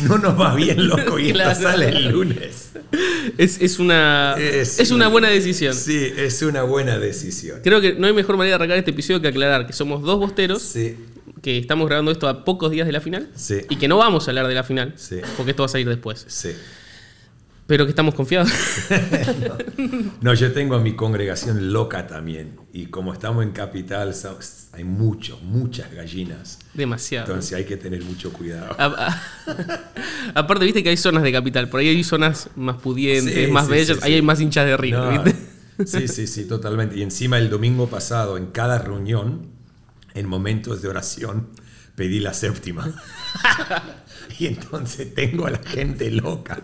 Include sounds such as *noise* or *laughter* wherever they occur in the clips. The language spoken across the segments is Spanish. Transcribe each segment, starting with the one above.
si no nos va bien, loco, y Claro. esto sale el lunes. Es, es una, Es- es una buena decisión. Sí, es una buena decisión. Creo que no hay mejor manera de arrancar este episodio que aclarar que somos dos bosteros Sí, que estamos grabando esto a pocos días de la final Sí. y que no vamos a hablar de la final Sí. porque esto va a salir después. sí. Pero que estamos confiados. *laughs* No, yo tengo a mi congregación loca también. Y como estamos en capital, hay mucho, muchas gallinas. Demasiado. Entonces hay que tener mucho cuidado. A- a- *laughs* Aparte, viste que hay zonas de capital. Por ahí hay zonas más pudientes, Sí, más sí, bellas. sí, ahí hay más hinchas de No, ¿viste? Sí, sí, sí, totalmente. Y encima el domingo pasado, en cada reunión, en momentos de oración, pedí la séptima. *laughs* y entonces tengo a la gente loca.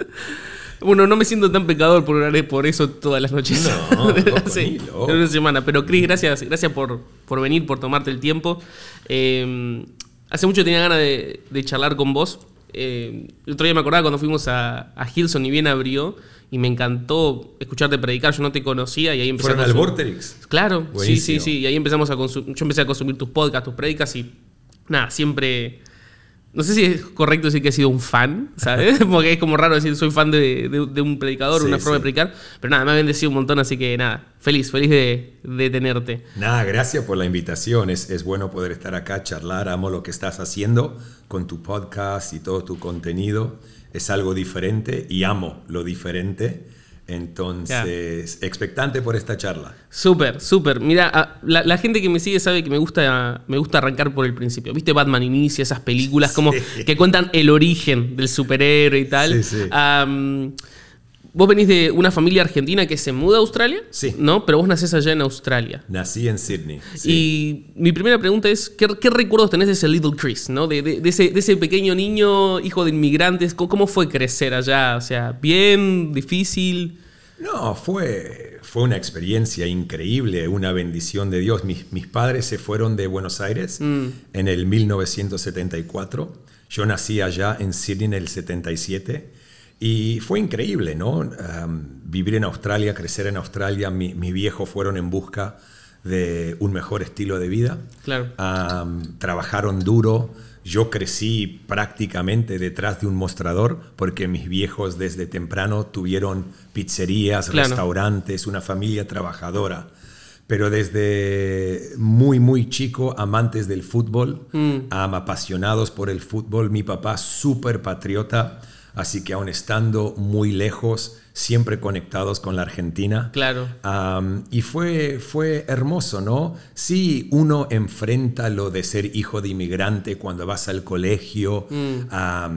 *laughs* Bueno, no me siento tan pecador por por eso todas las noches. No, *laughs* de una semana. Pero Chris, gracias, gracias por, por venir, por tomarte el tiempo. Eh, hace mucho tenía ganas de, de charlar con vos. Eh, el otro día me acordaba cuando fuimos a, a Hilson y bien abrió. Y me encantó escucharte predicar. Yo no te conocía y ahí empecé ¿Fueron al Vorterix? Claro, sí, Buenísimo. sí, sí. Y ahí empezamos a consumir. Yo empecé a consumir tus podcasts, tus predicas y. Nada, siempre. No sé si es correcto decir que he sido un fan, ¿sabes? *laughs* Porque es como raro decir soy fan de, de- de un predicador, Sí, una forma de predicar. Pero nada, me ha bendecido un montón, así que nada, feliz, feliz de, de tenerte. Nada, gracias por la invitación. Es, es bueno poder estar acá, charlar. Amo lo que estás haciendo con tu podcast y todo tu contenido. Es algo diferente y amo lo diferente. Entonces, expectante por esta charla. Súper, súper. Mira, la, la gente que me sigue sabe que me gusta, me gusta arrancar por el principio. ¿Viste Batman Inicia, esas películas como *laughs* Sí. que cuentan el origen del superhéroe y tal? Sí, sí. Vos venís de una familia argentina que se muda a Australia, Sí. ¿no? Pero vos nacés allá en Australia. Nací en Sydney. sí. Y mi primera pregunta es, ¿qué, qué recuerdos tenés de ese Little Chris, ¿no? De, de- de ese, de ese pequeño niño, hijo de inmigrantes. ¿Cómo, cómo fue crecer allá? O sea, ¿bien? ¿Difícil? No, fue, fue una experiencia increíble, una bendición de Dios. Mis, mis padres se fueron de Buenos Aires Mm. en el 1974. Yo nací allá en Sydney en el 77 y fue increíble, ¿no? Um, vivir en Australia, crecer en Australia. Mi- mis viejos fueron en busca de un mejor estilo de vida. Claro. Am, trabajaron duro. Yo crecí prácticamente detrás de un mostrador porque mis viejos desde temprano tuvieron pizzerías, Claro. restaurantes, una familia trabajadora. Pero desde muy, muy chico, amantes del fútbol, am, apasionados por el fútbol. Mi papá súper patriota, así que aún estando muy lejos, siempre conectados con la Argentina. Claro. Y fue, fue hermoso, ¿no? Sí, uno enfrenta lo de ser hijo de inmigrante cuando vas al colegio. a-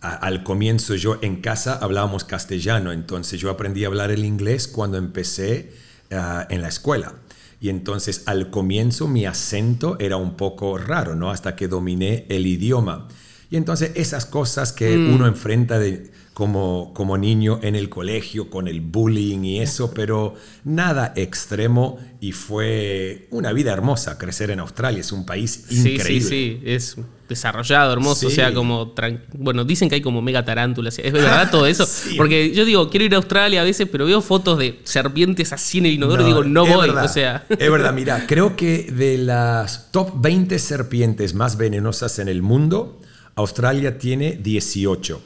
al comienzo yo en casa hablábamos castellano, entonces yo aprendí a hablar el inglés cuando empecé ah, en la escuela. Y entonces al comienzo mi acento era un poco raro, ¿no? Hasta que dominé el idioma. Y entonces esas cosas que uno enfrenta de, como, como niño en el colegio con el bullying y eso, pero nada extremo y fue una vida hermosa crecer en Australia, es un país increíble. Sí, sí, sí. Es desarrollado, hermoso. O sea, como. Bueno, dicen que hay como mega tarántulas. ¿Es *laughs* verdad todo eso? Sí. Porque yo digo, quiero ir a Australia a veces, pero veo fotos de serpientes así en el inodoro y digo, no voy. verdad, O sea. Es verdad, mira, *laughs* creo que de las top 20 serpientes más venenosas en el mundo, Australia tiene 18.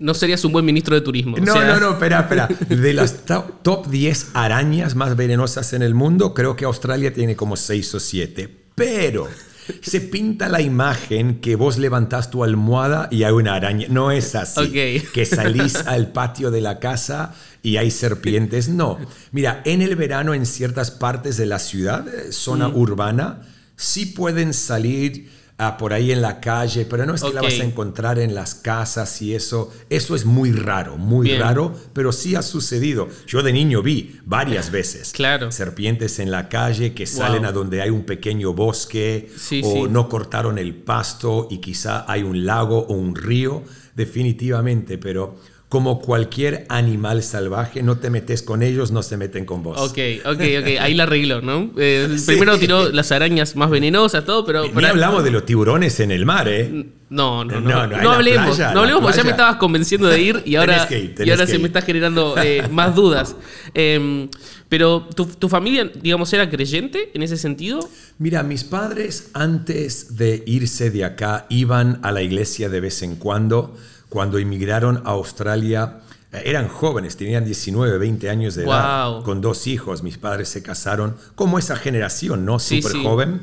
No serías un buen ministro de turismo. o No, sea, no, no, espera, espera. De las top, top 10 arañas más venenosas en el mundo, creo que Australia tiene como 6 o 7. Pero se pinta la imagen que vos levantás tu almohada y hay una araña. No es así. Que salís al patio de la casa y hay serpientes. No. Mira, en el verano en ciertas partes de la ciudad, eh, zona urbana, sí pueden salir ah, por ahí en la calle, pero no es que la vas a encontrar en las casas y eso. Eso es muy raro, muy Bien. raro, pero sí ha sucedido. Yo de niño vi varias veces Claro. serpientes en la calle que salen a donde hay un pequeño bosque Sí, o sí. no cortaron el pasto y quizá hay un lago o un río, definitivamente, pero como cualquier animal salvaje, no te metes con ellos, no se meten con vos. Ok, ok, ok. Ahí la arregló, ¿no? Eh, Sí. Primero tiró las arañas más venenosas, todo, pero. Ni pero- hablamos de los tiburones en el mar, ¿eh? No, no, no. No, No, no, hablemos. playa, no hablemos porque ya me estabas convenciendo de ir y *laughs* ahora, ir, y ahora se me está generando eh, *laughs* más dudas. Eh, Pero ¿tu, tu familia, digamos, era creyente en ese sentido? Mira, mis padres antes de irse de acá iban a la iglesia de vez en cuando. Cuando emigraron a Australia, eh, eran jóvenes, tenían 19, 20 años de edad, Wow. con dos hijos. Mis padres se casaron como esa generación, ¿no? Súper sí. joven.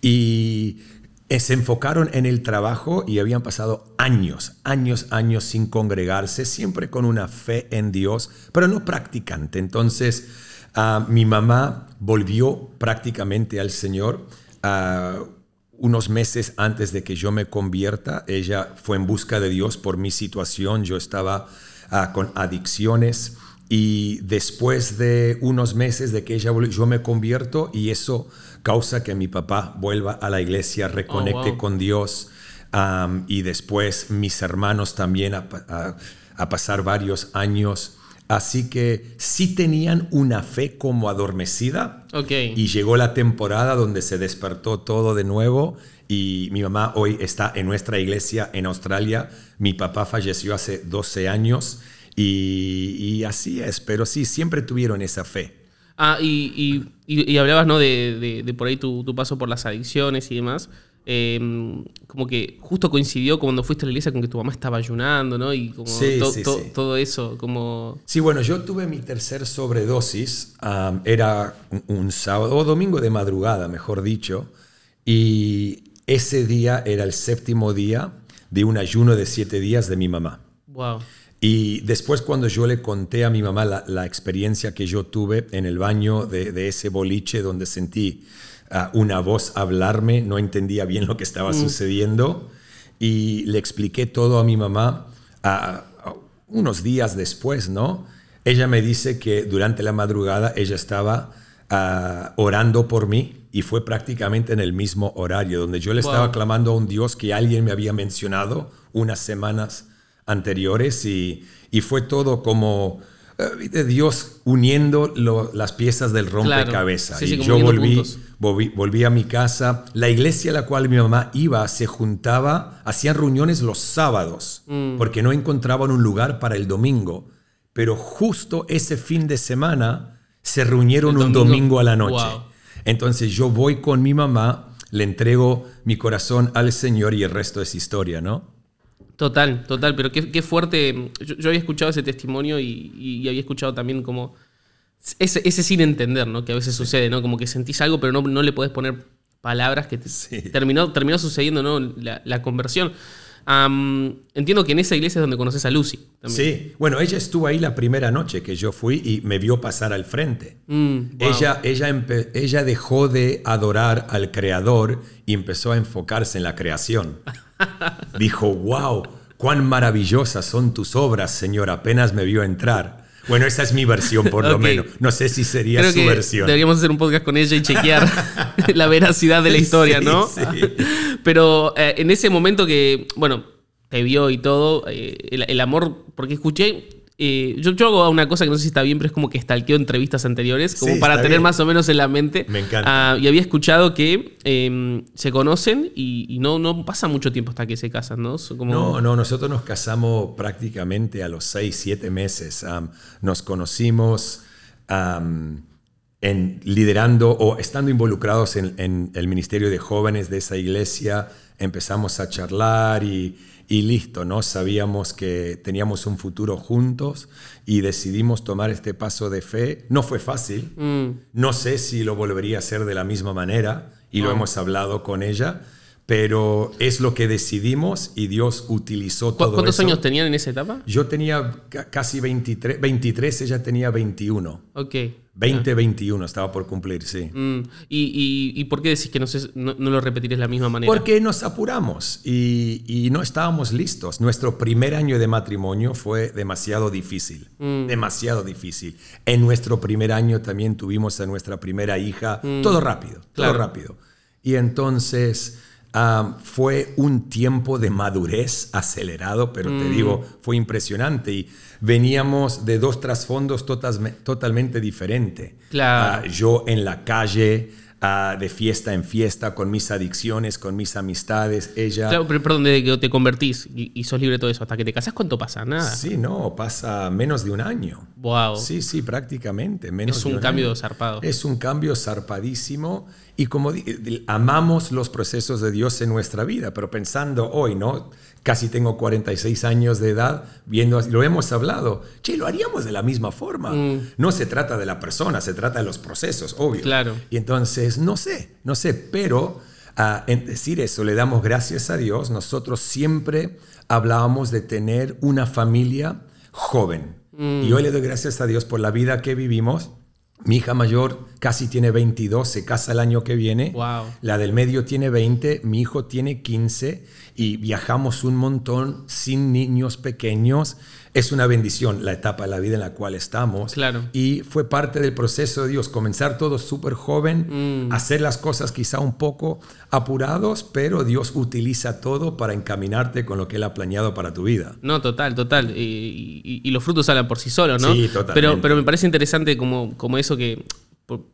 Y eh, se enfocaron en el trabajo y habían pasado años, años, años sin congregarse, siempre con una fe en Dios, pero no practicante. Entonces, ah, mi mamá volvió prácticamente al Señor. ah, unos meses antes de que yo me convierta, ella fue en busca de Dios por mi situación. Yo estaba ah, con adicciones y después de unos meses de que ella yo me convierto y eso causa que mi papá vuelva a la iglesia, reconecte wow. con Dios y después mis hermanos también a, pa- a- a pasar varios años. Así que sí tenían una fe como adormecida, Ok. y llegó la temporada donde se despertó todo de nuevo y mi mamá hoy está en nuestra iglesia en Australia. Mi papá falleció hace 12 años y, y así es, pero sí, siempre tuvieron esa fe. Ah, y, y- y- y hablabas, ¿no? De, de- de por ahí tu, tu paso por las adicciones y demás. Eh, como que justo coincidió cuando fuiste a la iglesia con que tu mamá estaba ayunando, ¿no? Y como Sí, to- sí, to- sí. todo eso, como... Sí, bueno, yo tuve mi tercer sobredosis, am, era un, un sábado o domingo de madrugada, mejor dicho, y ese día era el séptimo día de un ayuno de siete días de mi mamá. Wow. Y después cuando yo le conté a mi mamá la, la experiencia que yo tuve en el baño de, de ese boliche donde sentí una voz hablarme, no entendía bien lo que estaba sucediendo y le expliqué todo a mi mamá ah, unos días después, ¿no? Ella me dice que durante la madrugada ella estaba ah, orando por mí y fue prácticamente en el mismo horario donde yo le Wow. estaba clamando a un Dios que alguien me había mencionado unas semanas anteriores y, y fue todo como eh, de Dios uniendo lo- las piezas del rompecabezas. Sí, sí, y yo volví, puntos. Volví, volví a mi casa. La iglesia a la cual mi mamá iba se juntaba, hacían reuniones los sábados Mm. porque no encontraban un lugar para el domingo. Pero justo ese fin de semana se reunieron un domingo. domingo a la noche. Wow. Entonces yo voy con mi mamá, le entrego mi corazón al Señor y el resto es historia, ¿no? Total, total, pero qué, qué fuerte. Yo, yo había escuchado ese testimonio y, y había escuchado también como ese, ese sin entender, ¿no? Que a veces sucede, ¿no? Como que sentís algo, pero no, no le podés poner palabras que te- Sí. terminó, terminó sucediendo, ¿no? La, la conversión. Entiendo que en esa iglesia es donde conoces a Lucy. También. Sí, bueno, ella estuvo ahí la primera noche que yo fui y me vio pasar al frente. Mm, wow. Ella, ella, ella dejó de adorar al Creador y empezó a enfocarse en la creación. *laughs* Dijo, wow, cuán maravillosas son tus obras, Señor, apenas me vio entrar. Bueno, esa es mi versión por lo menos. No sé si sería Creo su que versión. deberíamos hacer un podcast con ella y chequear *laughs* la veracidad de la historia, Sí, ¿no? sí. Pero eh, en ese momento que, bueno, te vio y todo, eh, el, el amor, porque escuché, eh, yo, yo hago una cosa que no sé si está bien, pero es como que stalkeo entrevistas anteriores, como Sí, para tener bien. más o menos en la mente. Me encanta. Ah, y había escuchado que eh, se conocen y, y no, no pasa mucho tiempo hasta que se casan, ¿no? Como- No, no, nosotros nos casamos prácticamente a los seis, siete meses. Am, nos conocimos en, liderando o estando involucrados en, en el ministerio de jóvenes de esa iglesia. Empezamos a charlar y, y listo, ¿no? Sabíamos que teníamos un futuro juntos y decidimos tomar este paso de fe. No fue fácil. Mm, No sé si lo volvería a hacer de la misma manera y lo No. hemos hablado con ella, pero es lo que decidimos y Dios utilizó ¿Cu- todo ¿Cuántos eso. años tenían en esa etapa? Yo tenía ca- casi 23, 23, ella tenía 21. Ok. 20, 21 estaba por cumplir, sí. Mm, ¿Y, y, y por qué decís que no, sé- no, no lo repetirás de la misma manera? Porque nos apuramos y, y no estábamos listos. Nuestro primer año de matrimonio fue demasiado difícil, Mm. demasiado difícil. En nuestro primer año también tuvimos a nuestra primera hija, todo rápido, todo Mm. Claro. rápido. Y entonces ah, fue un tiempo de madurez acelerado, pero Mm. te digo, fue impresionante y veníamos de dos trasfondos totas- totalmente diferentes. Claro. Ah, yo en la calle, ah, de fiesta en fiesta, con mis adicciones, con mis amistades. Ella... Claro, pero perdón, desde que te convertís y, y sos libre de todo eso, hasta que te casás, ¿cuánto pasa? Nada. Sí, no, pasa menos de un año. Wow. Sí, sí, prácticamente. Menos Es de un cambio año. zarpado. Es un cambio zarpadísimo. Y como amamos los procesos de Dios en nuestra vida, pero pensando hoy, ¿no? Casi tengo 46 años de edad, viendo, lo hemos hablado, che, lo haríamos de la misma forma. No se trata de la persona, se trata de los procesos, obvio. Claro. Y entonces, no sé, no sé, pero ah, en decir eso, le damos gracias a Dios. Nosotros siempre hablábamos de tener una familia joven. Y hoy le doy gracias a Dios por la vida que vivimos. Mi hija mayor casi tiene 22, se casa el año que viene. Wow. La del medio tiene 20, mi hijo tiene 15 y viajamos un montón sin niños pequeños. Es una bendición la etapa de la vida en la cual estamos. Claro. Y fue parte del proceso de Dios, comenzar todo súper joven, hacer las cosas quizá un poco apurados, pero Dios utiliza todo para encaminarte con lo que Él ha planeado para tu vida. No, total, total. Y, y- y los frutos salen por sí solos, ¿no? Sí, totalmente. Pero, pero me parece interesante como, como eso que, por-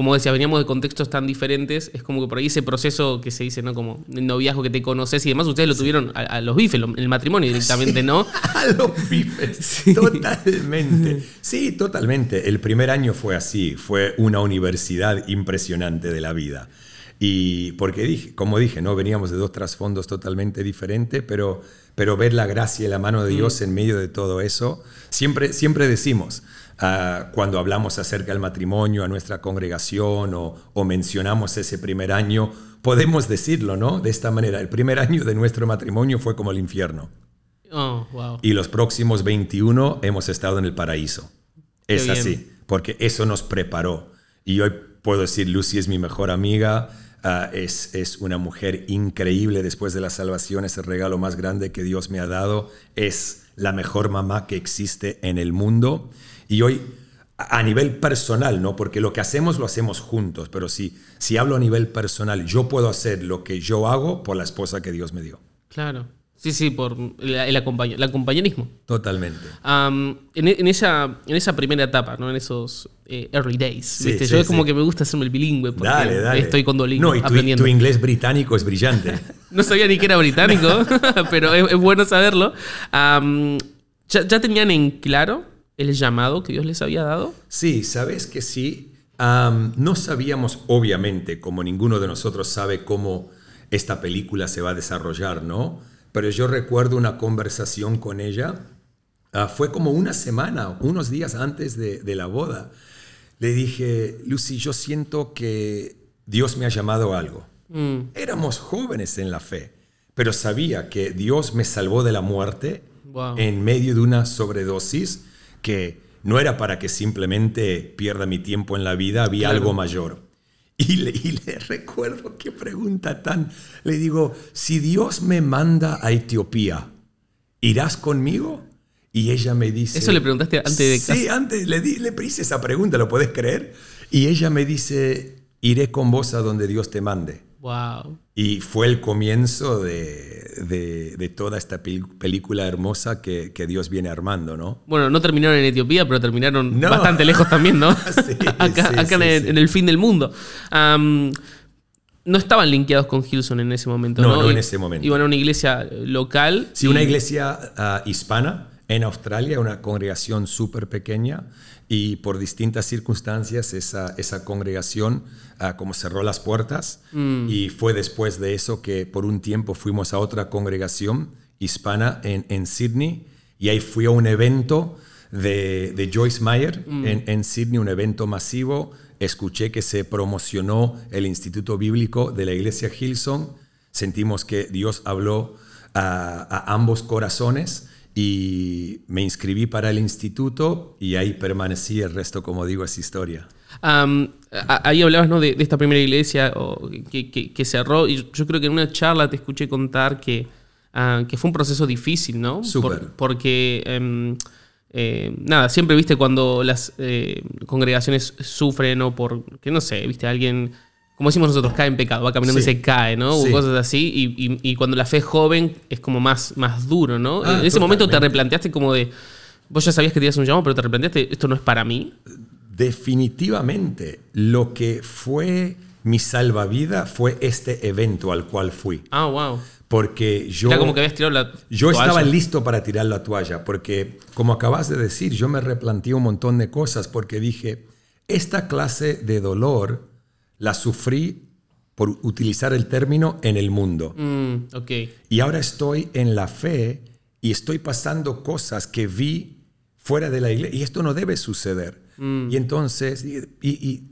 como decía, veníamos de contextos tan diferentes, es como que por ahí ese proceso que se dice, ¿no? Como el noviazgo que te conoces y demás, ustedes lo tuvieron a, a los bifes, lo- el matrimonio directamente, ¿no? *laughs* A los bifes. *laughs* Totalmente. *laughs* Sí, totalmente. El primer año fue así. Fue una universidad impresionante de la vida. Y porque dije, como dije, ¿no? Veníamos de dos trasfondos totalmente diferentes, pero, pero ver la gracia y la mano de Dios en medio de todo eso, siempre, siempre decimos, ah, cuando hablamos acerca del matrimonio a nuestra congregación o, o mencionamos ese primer año, podemos decirlo, ¿no? De esta manera, el primer año de nuestro matrimonio fue como el infierno. Oh, wow. Y los próximos 21 hemos estado en el paraíso. Es bien. así, porque eso nos preparó. Y hoy puedo decir, Lucy es mi mejor amiga, ah, es, es una mujer increíble después de la salvación, es el regalo más grande que Dios me ha dado, es la mejor mamá que existe en el mundo. Y hoy, a nivel personal, ¿no? Porque lo que hacemos lo hacemos juntos, pero si, si hablo a nivel personal, yo puedo hacer lo que yo hago por la esposa que Dios me dio. Claro. Sí, sí, por el, el acompañ- el acompañanismo. Totalmente. En, en esa, en esa primera etapa, ¿no? En esos eh, early days. Sí, ¿viste? sí, Yo es como que me gusta hacerme el bilingüe porque Dale, dale. estoy con Duolingo No, y tu, aprendiendo. tu inglés británico es brillante. *laughs* No sabía ni que era británico, *laughs* *laughs* pero es, es bueno saberlo. ¿ya, ya tenían en claro el llamado que Dios les había dado? Sí, sabes que sí. No sabíamos, obviamente, como ninguno de nosotros sabe cómo esta película se va a desarrollar, ¿no? Pero yo recuerdo una conversación con ella. ah, fue como una semana, unos días antes de, de la boda. Le dije, Lucy, yo siento que Dios me ha llamado a algo. Mm, Éramos jóvenes en la fe, pero sabía que Dios me salvó de la muerte Wow. en medio de una sobredosis que no era para que simplemente pierda mi tiempo en la vida, había Claro. algo mayor. Y le, y le *laughs* recuerdo qué pregunta tan... Le digo, si Dios me manda a Etiopía, ¿irás conmigo? Y ella me dice... Eso le preguntaste antes de Sí, antes le, di- le hice esa pregunta, ¿lo puedes creer? Y ella me dice, iré con vos a donde Dios te mande. Wow. Y fue el comienzo de, de- de toda esta pel- película hermosa que, que Dios viene armando, ¿no? Bueno, no terminaron en Etiopía, pero terminaron No. bastante lejos también, ¿no? *laughs* Sí, *laughs* acá sí, acá en, sí, el, sí. en el fin del mundo. Am, no estaban linkeados con Hilson en ese momento, No, ¿no? no en ese momento. Iban a una iglesia local. Sí, y- una iglesia ah, hispana en Australia, una congregación súper pequeña y por distintas circunstancias esa, esa congregación ah, como cerró las puertas y fue después de eso que por un tiempo fuimos a otra congregación hispana en, en Sydney y ahí fui a un evento de, de Joyce Meyer en, en Sydney, un evento masivo. Escuché que se promocionó el Instituto Bíblico de la Iglesia Hillsong. Sentimos que Dios habló a, a ambos corazones y me inscribí para el instituto y ahí permanecí. El resto, como digo, es historia. Ahí hablabas ¿no? de, de esta primera iglesia que- que cerró y yo creo que en una charla te escuché contar que, ah, que fue un proceso difícil, ¿no? Súper. porque, em, eh, nada, siempre viste cuando las eh, congregaciones sufren o por, que no sé, viste, alguien, como decimos nosotros, cae en pecado, va caminando Sí. y se cae, ¿no? O cosas así y, y- y cuando la fe es joven es como más, más duro, ¿no? Ah, en ese momento te replanteaste como de... Vos ya sabías que tenías un llamado, pero te replanteaste, esto no es para mí. Definitivamente, lo que fue mi salvavidas fue este evento al cual fui. Ah, wow. Porque yo... Era como que habías tirado la Yo toalla. estaba listo para tirar la toalla, porque como acabas de decir, yo me replanteé un montón de cosas, porque dije, esta clase de dolor la sufrí por utilizar el término en el mundo. Mm, ok. Y ahora estoy en la fe y estoy pasando cosas que vi fuera de la iglesia. Y esto no debe suceder. Y entonces, y, y- Mm.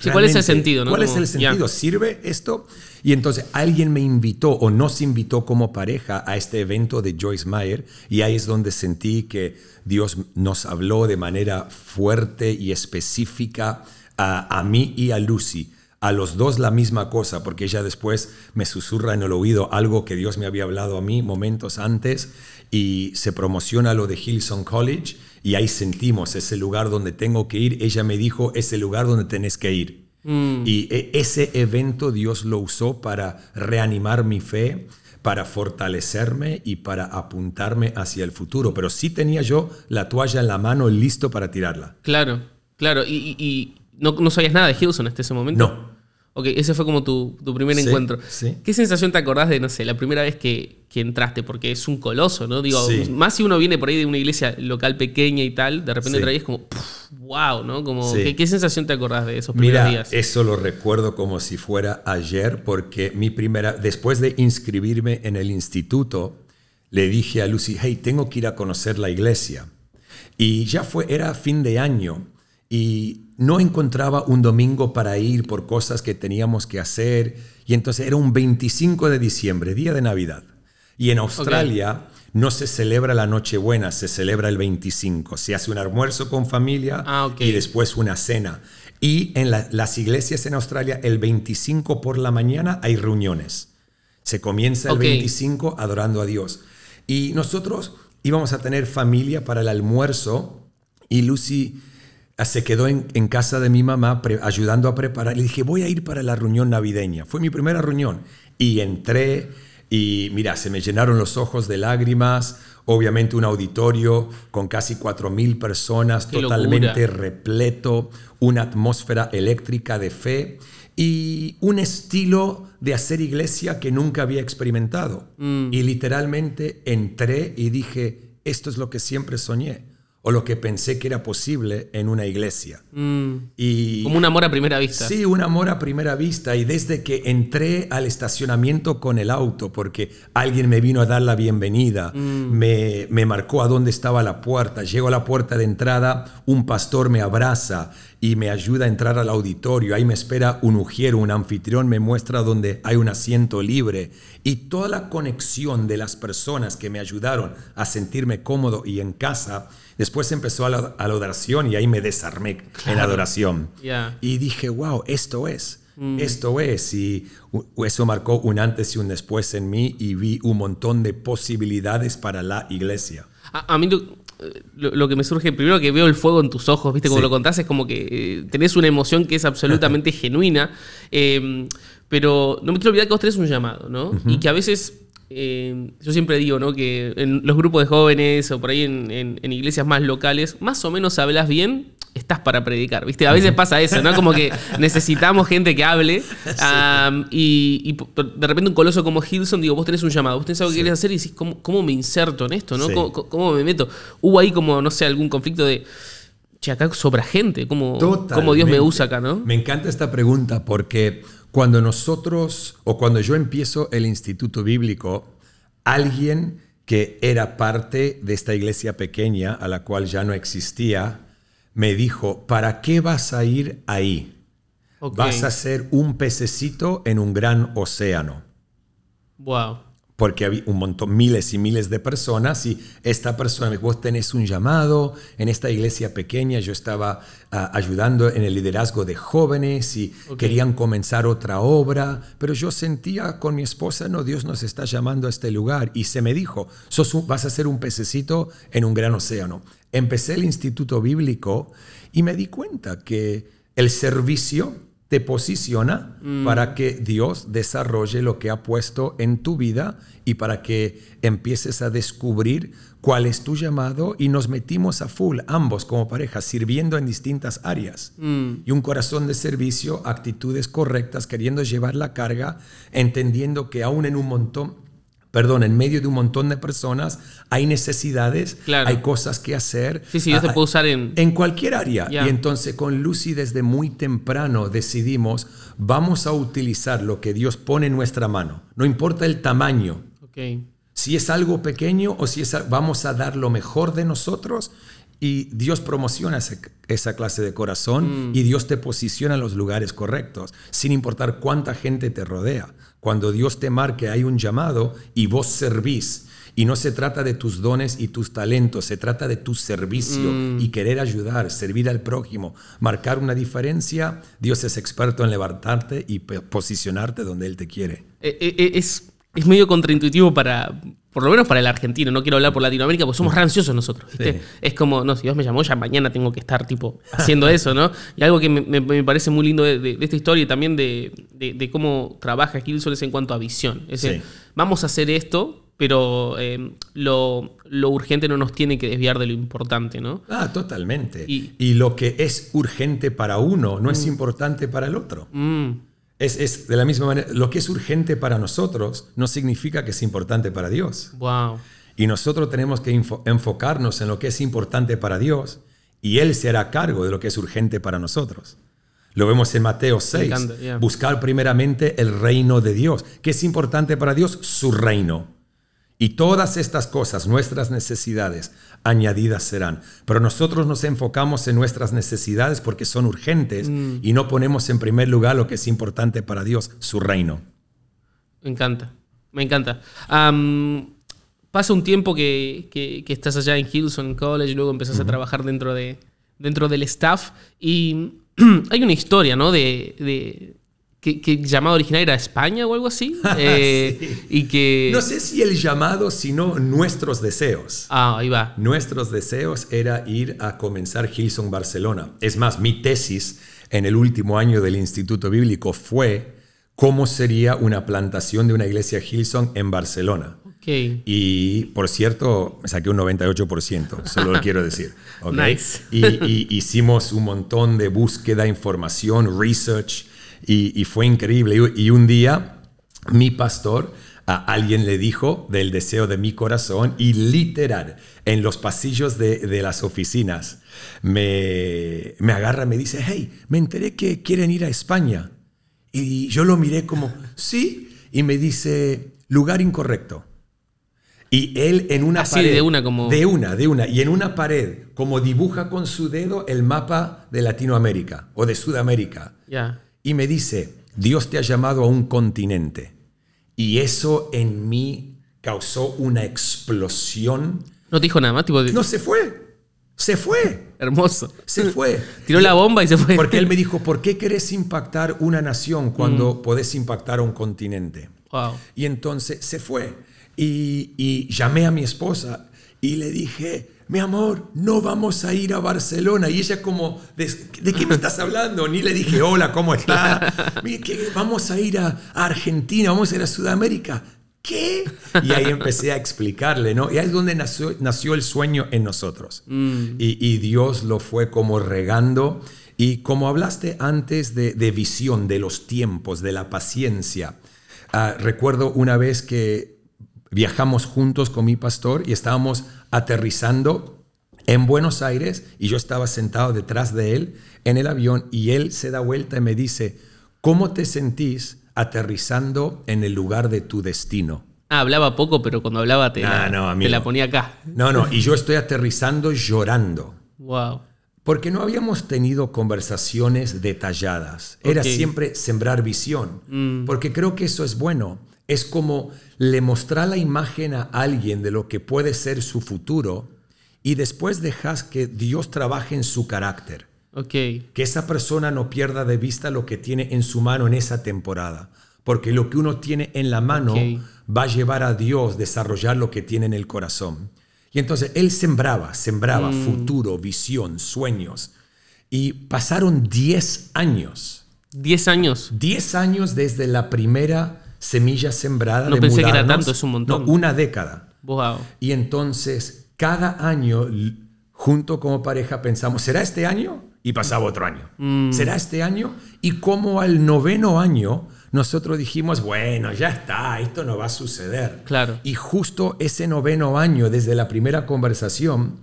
Sí, ¿cuál es el sentido, no? ¿Cuál es el sentido? ¿Sirve esto? Y entonces alguien me invitó o nos invitó como pareja a este evento de Joyce Meyer y ahí es donde sentí que Dios nos habló de manera fuerte y específica a, a mí y a Lucy. A los dos la misma cosa, porque ella después me susurra en el oído algo que Dios me había hablado a mí momentos antes y se promociona lo de Hillsong College y ahí sentimos ese lugar donde tengo que ir. Ella me dijo, es el lugar donde tenés que ir. Y e- ese evento Dios lo usó para reanimar mi fe, para fortalecerme y para apuntarme hacia el futuro. Pero sí tenía yo la toalla en la mano listo para tirarla. Claro, claro. ¿Y, y- y no, no sabías nada de Hilson hasta ese momento? No. Ok, ese fue como tu, tu primer Sí, encuentro. sí. ¿Qué sensación te acordás de, no sé, la primera vez que, que entraste? Porque es un coloso, ¿no? Digo, Sí. más si uno viene por ahí de una iglesia local pequeña y tal, de repente entra ahí es como, wow, ¿no? Como. ¿qué, qué sensación te acordás de esos primeros Mira, días? eso lo recuerdo como si fuera ayer, porque mi primera, después de inscribirme en el instituto, le dije a Lucy, hey, tengo que ir a conocer la iglesia. Y ya fue, era fin de año y no encontraba un domingo para ir por cosas que teníamos que hacer. Y entonces era un 25 de diciembre, día de Navidad. Y en Australia no se celebra la Nochebuena, se celebra el 25. Se hace un almuerzo con familia Ah, y después una cena. Y en la- las iglesias en Australia, el 25 por la mañana hay reuniones. Se comienza el Ok. 25 adorando a Dios. Y nosotros íbamos a tener familia para el almuerzo y Lucy se quedó en, en casa de mi mamá pre- ayudando a preparar. Le dije, voy a ir para la reunión navideña. Fue mi primera reunión. Y entré y mira, se me llenaron los ojos de lágrimas. Obviamente un auditorio con casi 4.000 personas, Qué totalmente locura. repleto, una atmósfera eléctrica de fe y un estilo de hacer iglesia que nunca había experimentado. Y literalmente entré y dije, esto es lo que siempre soñé o lo que pensé que era posible en una iglesia. Mm, Y como un amor a primera vista. Sí, un amor a primera vista. Y desde que entré al estacionamiento con el auto, porque alguien me vino a dar la bienvenida, me, me marcó a dónde estaba la puerta. Llego a la puerta de entrada, un pastor me abraza y me ayuda a entrar al auditorio. Ahí me espera un ujiero, un anfitrión me muestra dónde hay un asiento libre. Y toda la conexión de las personas que me ayudaron a sentirme cómodo y en casa. Después empezó a la, a la adoración y ahí me desarmé en la adoración. Y dije, wow, esto es, esto es. Y eso marcó un antes y un después en mí y vi un montón de posibilidades para la iglesia. A, a mí lo, que me surge, primero que veo el fuego en tus ojos, ¿viste? Como Sí. lo contás, es como que eh, tenés una emoción que es absolutamente *laughs* genuina. eh, pero no me quiero olvidar que vos tenés un llamado, ¿no? Y que a veces, eh, yo siempre digo, ¿no? Que en los grupos de jóvenes o por ahí en, en- en iglesias más locales, más o menos hablas bien, estás para predicar, ¿viste? A veces pasa eso, ¿no? Como que necesitamos gente que hable. y, de repente un coloso como Hilson, digo, vos tenés un llamado, vos tenés algo que querés hacer y decís, ¿cómo, cómo me inserto en esto, no? Sí. ¿Cómo, cómo me meto? Hubo ahí como, no sé, algún conflicto de, che, acá sobra gente, ¿cómo, cómo Dios me usa acá, no? Me encanta esta pregunta porque cuando nosotros o cuando yo empiezo el instituto bíblico, alguien que era parte de esta iglesia pequeña a la cual ya no existía, me dijo, ¿para qué vas a ir ahí? Vas a ser un pececito en un gran océano. Wow. porque había un montón, miles y miles de personas y esta persona me dijo, vos tenés un llamado en esta iglesia pequeña, yo estaba ah, ayudando en el liderazgo de jóvenes y querían comenzar otra obra, pero yo sentía con mi esposa, no, Dios nos está llamando a este lugar y se me dijo, Sos un- vas a ser un pececito en un gran océano. Empecé el instituto bíblico y me di cuenta que el servicio te posiciona para que Dios desarrolle lo que ha puesto en tu vida y para que empieces a descubrir cuál es tu llamado y nos metimos a full, ambos como pareja, sirviendo en distintas áreas. Y un corazón de servicio, actitudes correctas, queriendo llevar la carga, entendiendo que aún en un montón perdón, en medio de un montón de personas hay necesidades, hay cosas que hacer. Sí, sí, yo te puedo usar en... En cualquier área. Y entonces con Lucy desde muy temprano decidimos, vamos a utilizar lo que Dios pone en nuestra mano. No importa el tamaño. Si es algo pequeño o si es, vamos a dar lo mejor de nosotros y Dios promociona esa clase de corazón mm. y Dios te posiciona en los lugares correctos, sin importar cuánta gente te rodea. Cuando Dios te marque hay un llamado y vos servís. Y no se trata de tus dones y tus talentos, se trata de tu servicio mm. y querer ayudar, servir al prójimo, marcar una diferencia. Dios es experto en levantarte y posicionarte donde Él te quiere. Eh, eh, eh, es, es medio contraintuitivo para, por lo menos para el argentino, no quiero hablar por Latinoamérica, porque somos ranciosos nosotros. Es como, no, si Dios me llamó, ya mañana tengo que estar tipo *laughs* haciendo eso, ¿no? Y algo que me, parece muy lindo de, esta historia y también de, cómo trabaja Gilson es en cuanto a visión. Es decir, vamos a hacer esto, pero eh, lo, urgente no nos tiene que desviar de lo importante, ¿no? Ah, totalmente. Y, lo que es urgente para uno no es mm. importante para el otro. Mm. Es, de la misma manera, lo que es urgente para nosotros no significa que es importante para Dios. Wow. Y nosotros tenemos que enfocarnos en lo que es importante para Dios y Él se hará cargo de lo que es urgente para nosotros. Lo vemos en Mateo 6. Buscar primeramente el reino de Dios. ¿Qué es importante para Dios? Su reino. Y todas estas cosas, nuestras necesidades, añadidas serán. Pero nosotros nos enfocamos en nuestras necesidades porque son urgentes mm. y no ponemos en primer lugar lo que es importante para Dios, su reino. Me encanta, me encanta. pasa un tiempo que, estás allá en Hilson College, luego empezás a trabajar dentro, de, dentro del staff y *clears throat* hay una historia, ¿no? de que, llamado original era España o algo así. *laughs* Eh, y que... No sé si el llamado, sino nuestros deseos. Ah, ahí va. Nuestros deseos era ir a comenzar Hillsong Barcelona. Es más, mi tesis en el último año del Instituto Bíblico fue cómo sería una plantación de una iglesia Hillsong en Barcelona. Okay. Y por cierto, me saqué un 98%, solo lo quiero decir. *laughs* Nice. Y, y, hicimos un montón de búsqueda, información, research y, fue increíble. Y, un día mi pastor, a alguien le dijo del deseo de mi corazón y literal, en los pasillos de, las oficinas, me, me agarra, me dice, hey, me enteré que quieren ir a España. Y yo lo miré como, sí, y me dice, lugar incorrecto. Y él en una Así, de una como... De una, de una. Y en una pared, como dibuja con su dedo el mapa de Latinoamérica o de Sudamérica. Ya y me dice, Dios te ha llamado a un continente. Y eso en mí causó una explosión. No te dijo nada más, tipo... No, se fue. Se fue. Hermoso. Se fue. Tiró la bomba y se fue. Porque él me dijo, ¿por qué querés impactar una nación cuando mm. podés impactar a un continente? Wow. Y entonces se fue. Y, y llamé a mi esposa y le dije, mi amor, no vamos a ir a Barcelona. Y ella como, ¿de, qué me estás hablando? Ni le dije, hola, ¿cómo estás? *laughs* vamos a ir a, Argentina, vamos a ir a Sudamérica. ¿Qué? Y ahí empecé a explicarle, ¿no? Y ahí es donde nació, nació el sueño en nosotros. Mm. Y, Dios lo fue como regando. Y como hablaste antes de, visión, de los tiempos, de la paciencia, ah, recuerdo una vez que viajamos juntos con mi pastor y estábamos aterrizando en Buenos Aires y yo estaba sentado detrás de él en el avión y él se da vuelta y me dice, ¿cómo te sentís aterrizando en el lugar de tu destino? Ah, hablaba poco, pero cuando hablaba te, la, te la ponía acá. No, no, y yo estoy aterrizando llorando. Wow. Porque no habíamos tenido conversaciones detalladas. Era siempre sembrar visión. Mm. Porque creo que eso es bueno es como le mostrar la imagen a alguien de lo que puede ser su futuro y después dejas que Dios trabaje en su carácter. Okay. Que esa persona no pierda de vista lo que tiene en su mano en esa temporada. Porque lo que uno tiene en la mano va a llevar a Dios a desarrollar lo que tiene en el corazón. Y entonces él sembraba, sembraba mm. futuro, visión, sueños. Y pasaron 10 años 10 años. 10 años desde la primera semilla sembrada. No de pensé que era tanto, es un montón. No, una década. Wow. Y entonces, cada año, junto como pareja, pensamos, ¿será este año? Y pasaba otro año. Mm. ¿Será este año? Y como al noveno año, nosotros dijimos, bueno, ya está, esto no va a suceder. Claro. Y justo ese noveno año, desde la primera conversación,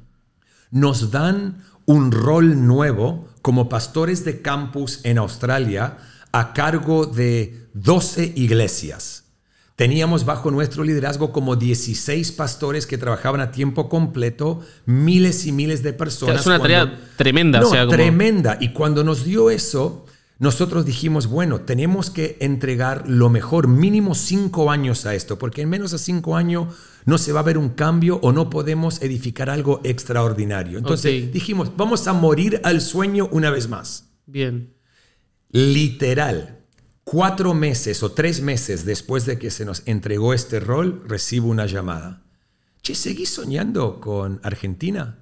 nos dan un rol nuevo como pastores de campus en Australia a cargo de 12 iglesias. Teníamos bajo nuestro liderazgo como 16 pastores que trabajaban a tiempo completo, miles y miles de personas. es una Cuando- tarea tremenda. no, o sea, como- tremenda. Y cuando nos dio eso, nosotros dijimos, bueno, tenemos que entregar lo mejor, mínimo cinco años a esto, porque en menos de cinco años no se va a ver un cambio o no podemos edificar algo extraordinario. Entonces dijimos, vamos a morir al sueño una vez más. Bien. Literal, cuatro meses o tres meses después de que se nos entregó este rol, recibo una llamada. Che, ¿seguís soñando con Argentina?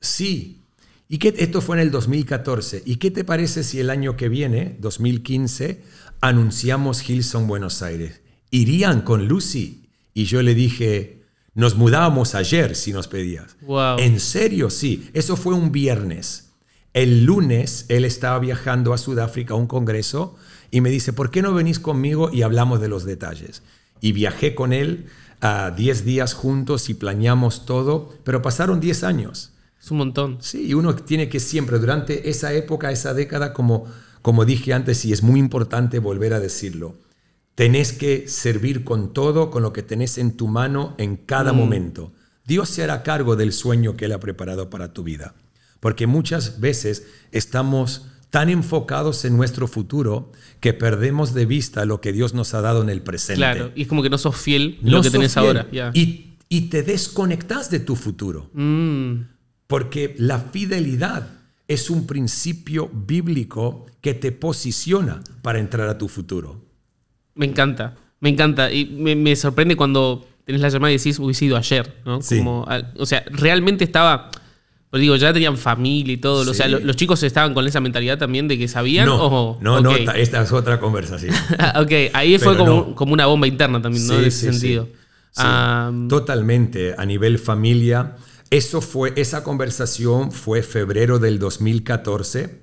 Sí. ¿Y qué, esto fue en el 2014. ¿Y qué te parece si el año que viene, 2015, anunciamos Hilson Buenos Aires? ¿Irían con Lucy? Y yo le dije, nos mudábamos ayer si nos pedías. Wow. En serio, sí. Eso fue un viernes. El lunes él estaba viajando a Sudáfrica a un congreso y me dice, ¿por qué no venís conmigo y hablamos de los detalles? Y viajé con él a 10 días juntos y planeamos todo, pero pasaron 10 años. Es un montón. Sí, y uno tiene que siempre, durante esa época, esa década, como, como dije antes, y es muy importante volver a decirlo, tenés que servir con todo, con lo que tenés en tu mano en cada momento. Dios se hará cargo del sueño que Él ha preparado para tu vida. Porque muchas veces estamos tan enfocados en nuestro futuro que perdemos de vista lo que Dios nos ha dado en el presente. Claro. Y es como que no sos fiel No lo que tenés fiel. ahora. Y, y te desconectas de tu futuro. Mm, Porque la fidelidad es un principio bíblico que te posiciona para entrar a tu futuro. me encanta. Me encanta. Y me, me sorprende cuando tenés la llamada y decís, hubiese ido ayer. ¿no? Sí. Como, al- o sea, realmente estaba. Pues digo, ya tenían familia y todo. O sea, lo- los chicos estaban con esa mentalidad también de que sabían. No, o- no, esta es otra conversación. *laughs* Ok, ahí fue como, no. como una bomba interna también, ¿no? Sí, de ese sí, sentido. Totalmente, a nivel familia. Eso fue, esa conversación fue febrero del 2014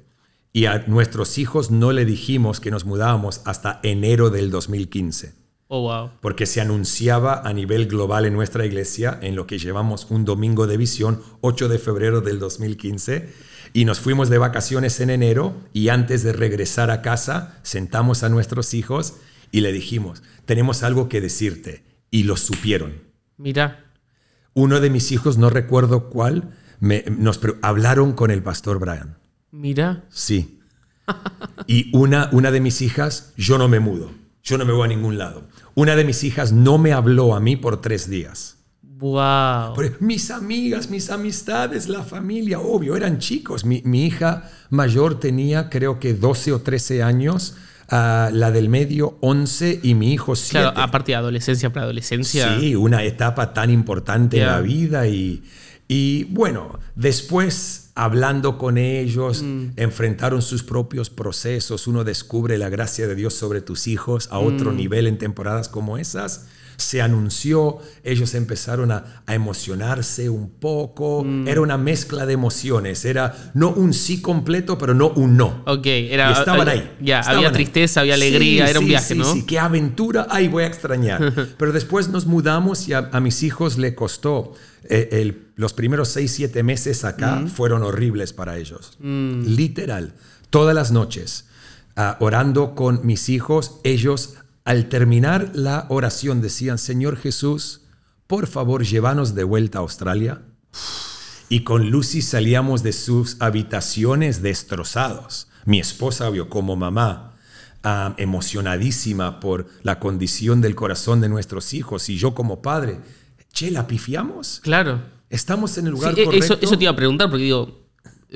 y a nuestros hijos no le dijimos que nos mudábamos hasta enero del 2015. Oh, wow. porque se anunciaba a nivel global en nuestra iglesia en lo que llevamos un domingo de visión, 8 de febrero del 2015, y nos fuimos de vacaciones en enero y antes de regresar a casa sentamos a nuestros hijos y le dijimos, tenemos algo que decirte, y lo supieron. Mira. Uno de mis hijos, no recuerdo cuál, me- nos hablaron con el pastor Brian. Mira. Sí. Y una, una de mis hijas, yo no me mudo, yo no me voy a ningún lado. Una de mis hijas no me habló a mí por tres días. Wow. Pero mis amigas, mis amistades, la familia, obvio, eran chicos. Mi, mi hija mayor tenía creo que 12 o 13 años, ah, la del medio 11 y mi hijo 7. Claro, aparte de adolescencia para adolescencia. Sí, una etapa tan importante en Ya. la vida y, y bueno, después hablando con ellos, Mm. enfrentaron sus propios procesos, uno descubre la gracia de Dios sobre tus hijos a otro Mm. nivel en temporadas como esas. Se anunció, ellos empezaron a, a emocionarse un poco, Mm. era una mezcla de emociones, era no un sí completo, pero no un no. Ok, era. Y estaban ahí. Ya, había ahí. tristeza, había alegría, Sí, era un sí, viaje, sí, ¿no? Sí, qué aventura, ay, voy a extrañar. *laughs* Pero después nos mudamos y a, a mis hijos le costó. eh, el- los primeros seis, siete meses acá fueron horribles para ellos. Literal. Todas las noches, ah, orando con mis hijos, ellos al terminar la oración decían, Señor Jesús, por favor, llévanos de vuelta a Australia. Y con Lucy salíamos de sus habitaciones destrozados. Mi esposa vio como mamá, ah, emocionadísima por la condición del corazón de nuestros hijos. Y yo como padre, che, ¿la pifiamos? Claro. ¿Estamos en el Sí, lugar eh, correcto? eso, eso te iba a preguntar, porque digo,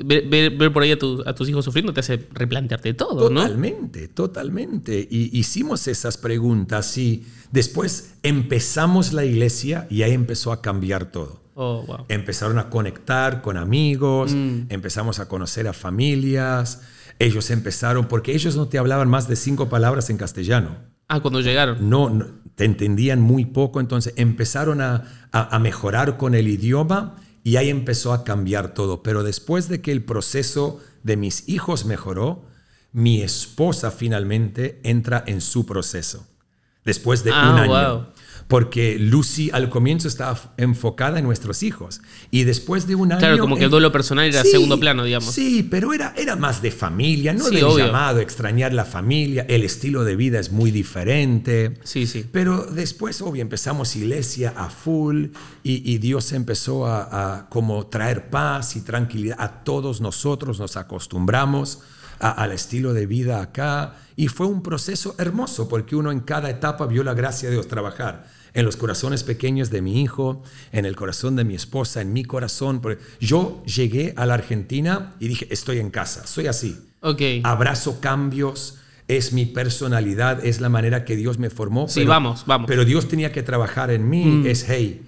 ver, ver- ver por ahí a, tu- a tus hijos sufriendo te hace replantearte todo, ¿no? Totalmente, totalmente. Y hicimos esas preguntas y después empezamos la iglesia y ahí empezó a cambiar todo. Oh, wow. Empezaron a conectar con amigos, Mm. empezamos a conocer a familias, Ellos empezaron, porque ellos no te hablaban más de cinco palabras en castellano. Ah, cuando llegaron. No, no te entendían muy poco, entonces empezaron a, a, a mejorar con el idioma y ahí empezó a cambiar todo. Pero después de que el proceso de mis hijos mejoró, mi esposa finalmente entra en su proceso. Después de Ah, un año. wow. Porque Lucy al comienzo estaba enfocada en nuestros hijos. Y después de un año. Claro, como que el duelo personal era segundo plano, digamos. Sí, pero era, era más de familia, no Sí, del obvio. llamado, extrañar la familia. El estilo de vida es muy diferente. Sí, sí. Pero después, obvio, empezamos iglesia a full y, y Dios empezó a, a como traer paz y tranquilidad a todos nosotros, nos acostumbramos a- al estilo de vida acá y fue un proceso hermoso porque uno en cada etapa vio la gracia de Dios trabajar. En los corazones pequeños de mi hijo, en el corazón de mi esposa, en mi corazón. Yo llegué a la Argentina y dije, estoy en casa, soy así Ok. abrazo cambios, es mi personalidad, es la manera que Dios me formó. Sí, vamos, vamos. Pero Dios tenía que trabajar en mí, es, hey,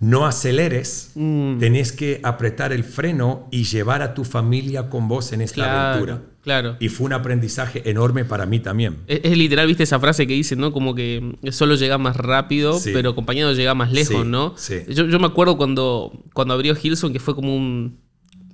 no aceleres, tenés que apretar el freno y llevar a tu familia con vos en esta Claro, aventura. claro. Y fue un aprendizaje enorme para mí también. Es, es literal, viste esa frase que dice, ¿no? Como que solo llega más rápido, Sí. pero acompañado llega más lejos, Sí, ¿no? sí. Yo, yo me acuerdo cuando, cuando abrió Hilson que fue como un.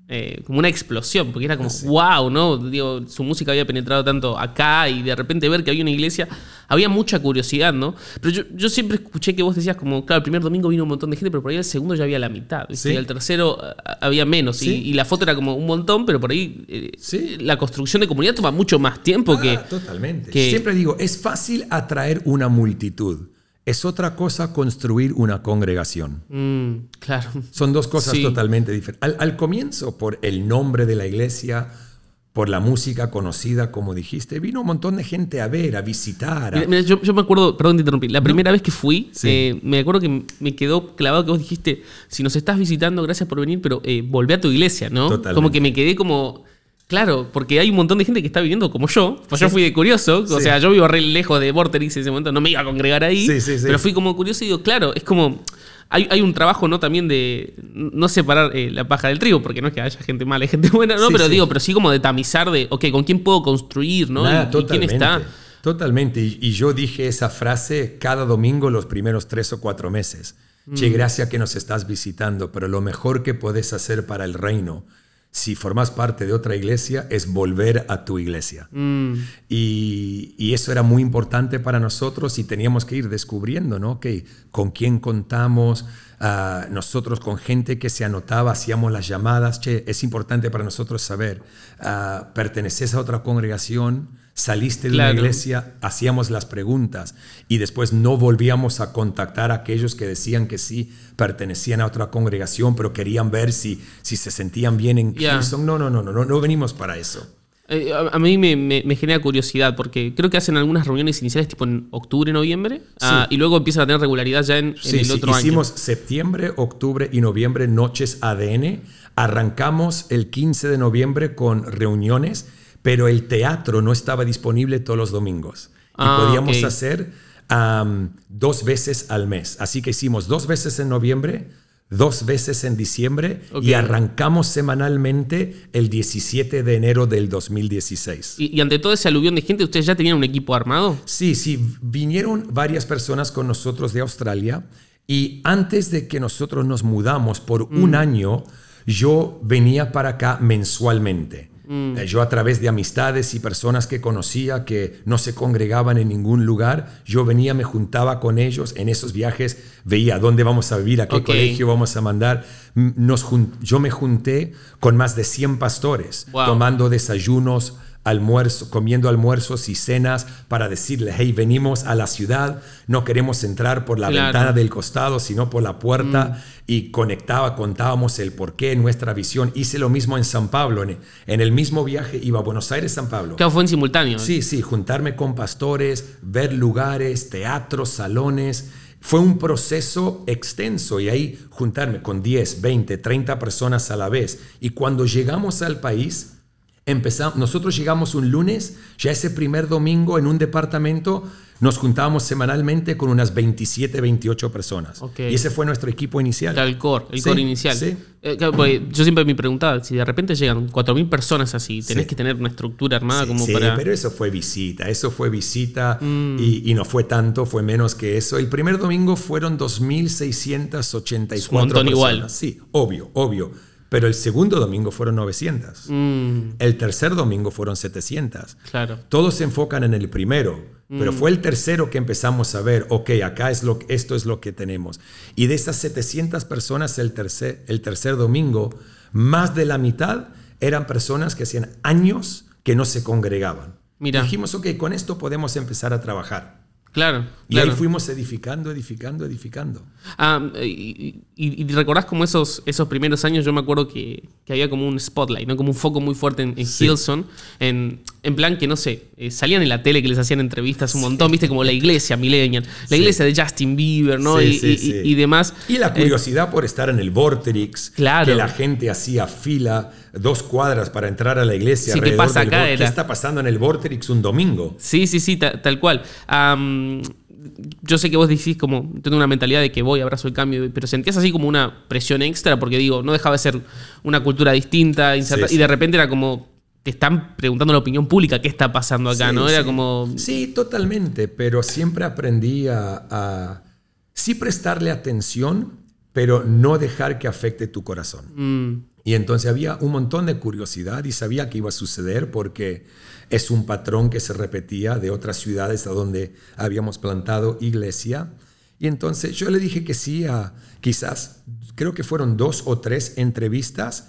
Eh, como una explosión, porque era como, wow, ¿no? Digo, su música había penetrado tanto acá y de repente ver que había una iglesia, había mucha curiosidad, ¿no? Pero yo, yo siempre escuché que vos decías como, claro, el primer domingo vino un montón de gente, pero por ahí el segundo ya había la mitad, ¿viste? Sí. Y el tercero ah, había menos, y- Sí. y, la foto era como un montón, pero por ahí eh, Sí. la construcción de comunidad toma mucho más tiempo Ah, que... totalmente. que- Siempre digo, es fácil atraer una multitud. Es otra cosa construir una congregación. Mm, claro. Son dos cosas Sí. totalmente diferentes. Al, al comienzo, por el nombre de la iglesia, por la música conocida, como dijiste, vino un montón de gente a ver, a visitar. a- Mira, mira, yo, yo me acuerdo, perdón te interrumpí, la primera vez que fui, Sí. eh, me acuerdo que me quedó clavado que vos dijiste, si nos estás visitando, gracias por venir, pero eh, volvé a tu iglesia, ¿no? Totalmente. Como que me quedé como... Claro, porque hay un montón de gente que está viviendo como yo. Pues yo fui de curioso. O Sí. sea, yo vivo re lejos de Vorterix en ese momento. No me iba a congregar ahí. Sí, sí, sí. Pero fui como curioso y digo, claro, es como... Hay, hay un trabajo, ¿no? También de no separar eh, la paja del trigo, porque no es que haya gente mala y gente *laughs* buena, ¿no? Pero digo, pero sí como de tamizar de, ok, ¿con quién puedo construir, ¿no? Nada, y, y quién está. Totalmente. Y, y yo dije esa frase cada domingo los primeros tres o cuatro meses. Che, gracias que nos estás visitando, pero lo mejor que puedes hacer para el reino, si formas parte de otra iglesia, es volver a tu iglesia. Mm. Y, y eso era muy importante para nosotros y teníamos que ir descubriendo, ¿no? Que con quién contamos, ah, nosotros con gente que se anotaba, hacíamos las llamadas, che, es importante para nosotros saber, ah, perteneces a otra congregación, saliste de Claro. una iglesia, hacíamos las preguntas y después no volvíamos a contactar a aquellos que decían que sí pertenecían a otra congregación, pero querían ver si, si se sentían bien en. Hillsong. No, no, no, no, no, no venimos para eso. Eh, a, a mí me, me- me genera curiosidad porque creo que hacen algunas reuniones iniciales tipo en octubre, noviembre ah, y luego empiezan a tener regularidad ya en, en Sí, el sí, otro hicimos septiembre, octubre y noviembre noches ADN. Arrancamos el 15 de noviembre con reuniones, pero el teatro no estaba disponible todos los domingos. Y Ah, podíamos hacer dos veces al mes. Así que hicimos dos veces en noviembre, dos veces en diciembre y arrancamos semanalmente el 17 de enero del 2016. año. Y, y ante todo ese aluvión de gente, ¿ustedes ya tenían un equipo armado? Sí, sí, vinieron varias personas con nosotros de Australia y antes de que nosotros nos mudamos por un año, yo venía para acá mensualmente. Eh, Yo a través de amistades y personas que conocía que no se congregaban en ningún lugar, yo venía, me juntaba con ellos en esos viajes, veía dónde vamos a vivir, a qué colegio vamos a mandar. Nos yo me junté con más de 100 pastores, Wow. tomando desayunos, almuerzo, comiendo almuerzos y cenas para decirle, hey, venimos a la ciudad, no queremos entrar por la Claro. ventana del costado, sino por la puerta. Y conectaba, contábamos el porqué, nuestra visión. Hice lo mismo en San Pablo, en, en el mismo viaje iba a Buenos Aires, San Pablo. Claro, fue en simultáneo. Sí, sí, juntarme con pastores, ver lugares, teatros, salones. Fue un proceso extenso y ahí juntarme con 10, 20, 30 personas a la vez. Y cuando llegamos al país, Empezamos, nosotros llegamos un lunes, ya ese primer domingo en un departamento nos juntábamos semanalmente con unas 27, 28 personas. Y ese fue nuestro equipo inicial. El core, el Sí, core inicial. sí. Eh, porque yo siempre me preguntaba, si de repente llegan 4.000 personas así, tenés Sí. que tener una estructura armada como sí, para... pero eso fue visita, eso fue visita Mm. y, y no fue tanto, fue menos que eso. El primer domingo fueron 2.684 Es un montón personas. igual. Sí, obvio, obvio. Pero el segundo domingo fueron 900. Mm, El tercer domingo fueron 700. claro. Todos se enfocan en el primero, pero Mm. fue el tercero que empezamos a ver, ok, acá es lo, esto es lo que tenemos. Y de esas 700 personas el tercer, el tercer domingo, más de la mitad eran personas que hacían años que no se congregaban. Mira. Dijimos, ok, con esto podemos empezar a trabajar. Claro, Y claro. ahí fuimos edificando, edificando, edificando. Ah, y, y- y recordás como esos, esos primeros años, yo me acuerdo que, que había como un spotlight, ¿no? como un foco muy fuerte en, en Sí. Hilson, en, en plan que, no sé, eh, salían en la tele que les hacían entrevistas un montón, viste, como la iglesia millennial, la Sí. iglesia de Justin Bieber, ¿no? Sí, y, demás. Y la Eh, curiosidad por estar en el Vorterix, Claro. que la gente hacía fila dos cuadras para entrar a la iglesia. Sí, ¿qué pasa acá? ¿Qué está pasando en el Vorterix un domingo? Sí, sí, sí, ta- tal, cual. Yo sé que vos decís como, tengo una mentalidad de que voy, abrazo el cambio, pero sentías así como una presión extra, porque digo, no dejaba de ser una cultura distinta, inserta- y de repente era como, te están preguntando a la opinión pública qué está pasando acá, Sí, ¿no? Era sí. como, Sí, totalmente, pero siempre aprendí a, a sí prestarle atención, pero no dejar que afecte tu corazón. mm, Y entonces había un montón de curiosidad y sabía que iba a suceder porque es un patrón que se repetía de otras ciudades a donde habíamos plantado iglesia. Y entonces yo le dije que sí a quizás, creo que fueron dos o tres entrevistas,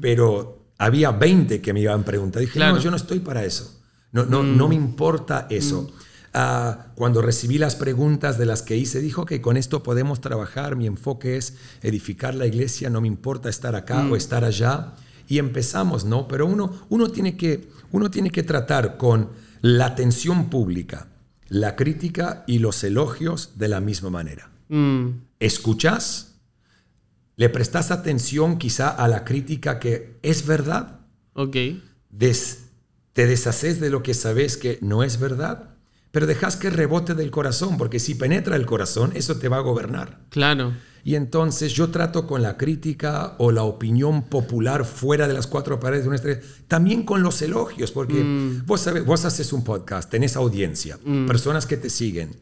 pero había 20 que me iban a preguntar. Dije, Claro. no, yo no estoy para eso. No, no, no me importa eso. Ah, cuando recibí las preguntas de las que hice, dijo que con esto podemos trabajar. Mi enfoque es edificar la iglesia, no me importa estar acá o estar allá. Y empezamos, ¿no? Pero uno, uno, tiene que, uno tiene que tratar con la atención pública, la crítica y los elogios de la misma manera. mm, ¿Escuchas? ¿Le prestas atención quizá a la crítica que es verdad? ok. des- te deshaces de lo que sabes que no es verdad, pero dejas que rebote del corazón, porque si penetra el corazón, eso te va a gobernar. Claro. Y entonces yo trato con la crítica o la opinión popular fuera de las cuatro paredes de nuestra... También con los elogios, porque vos, sabes, vos haces un podcast, tenés audiencia, personas que te siguen,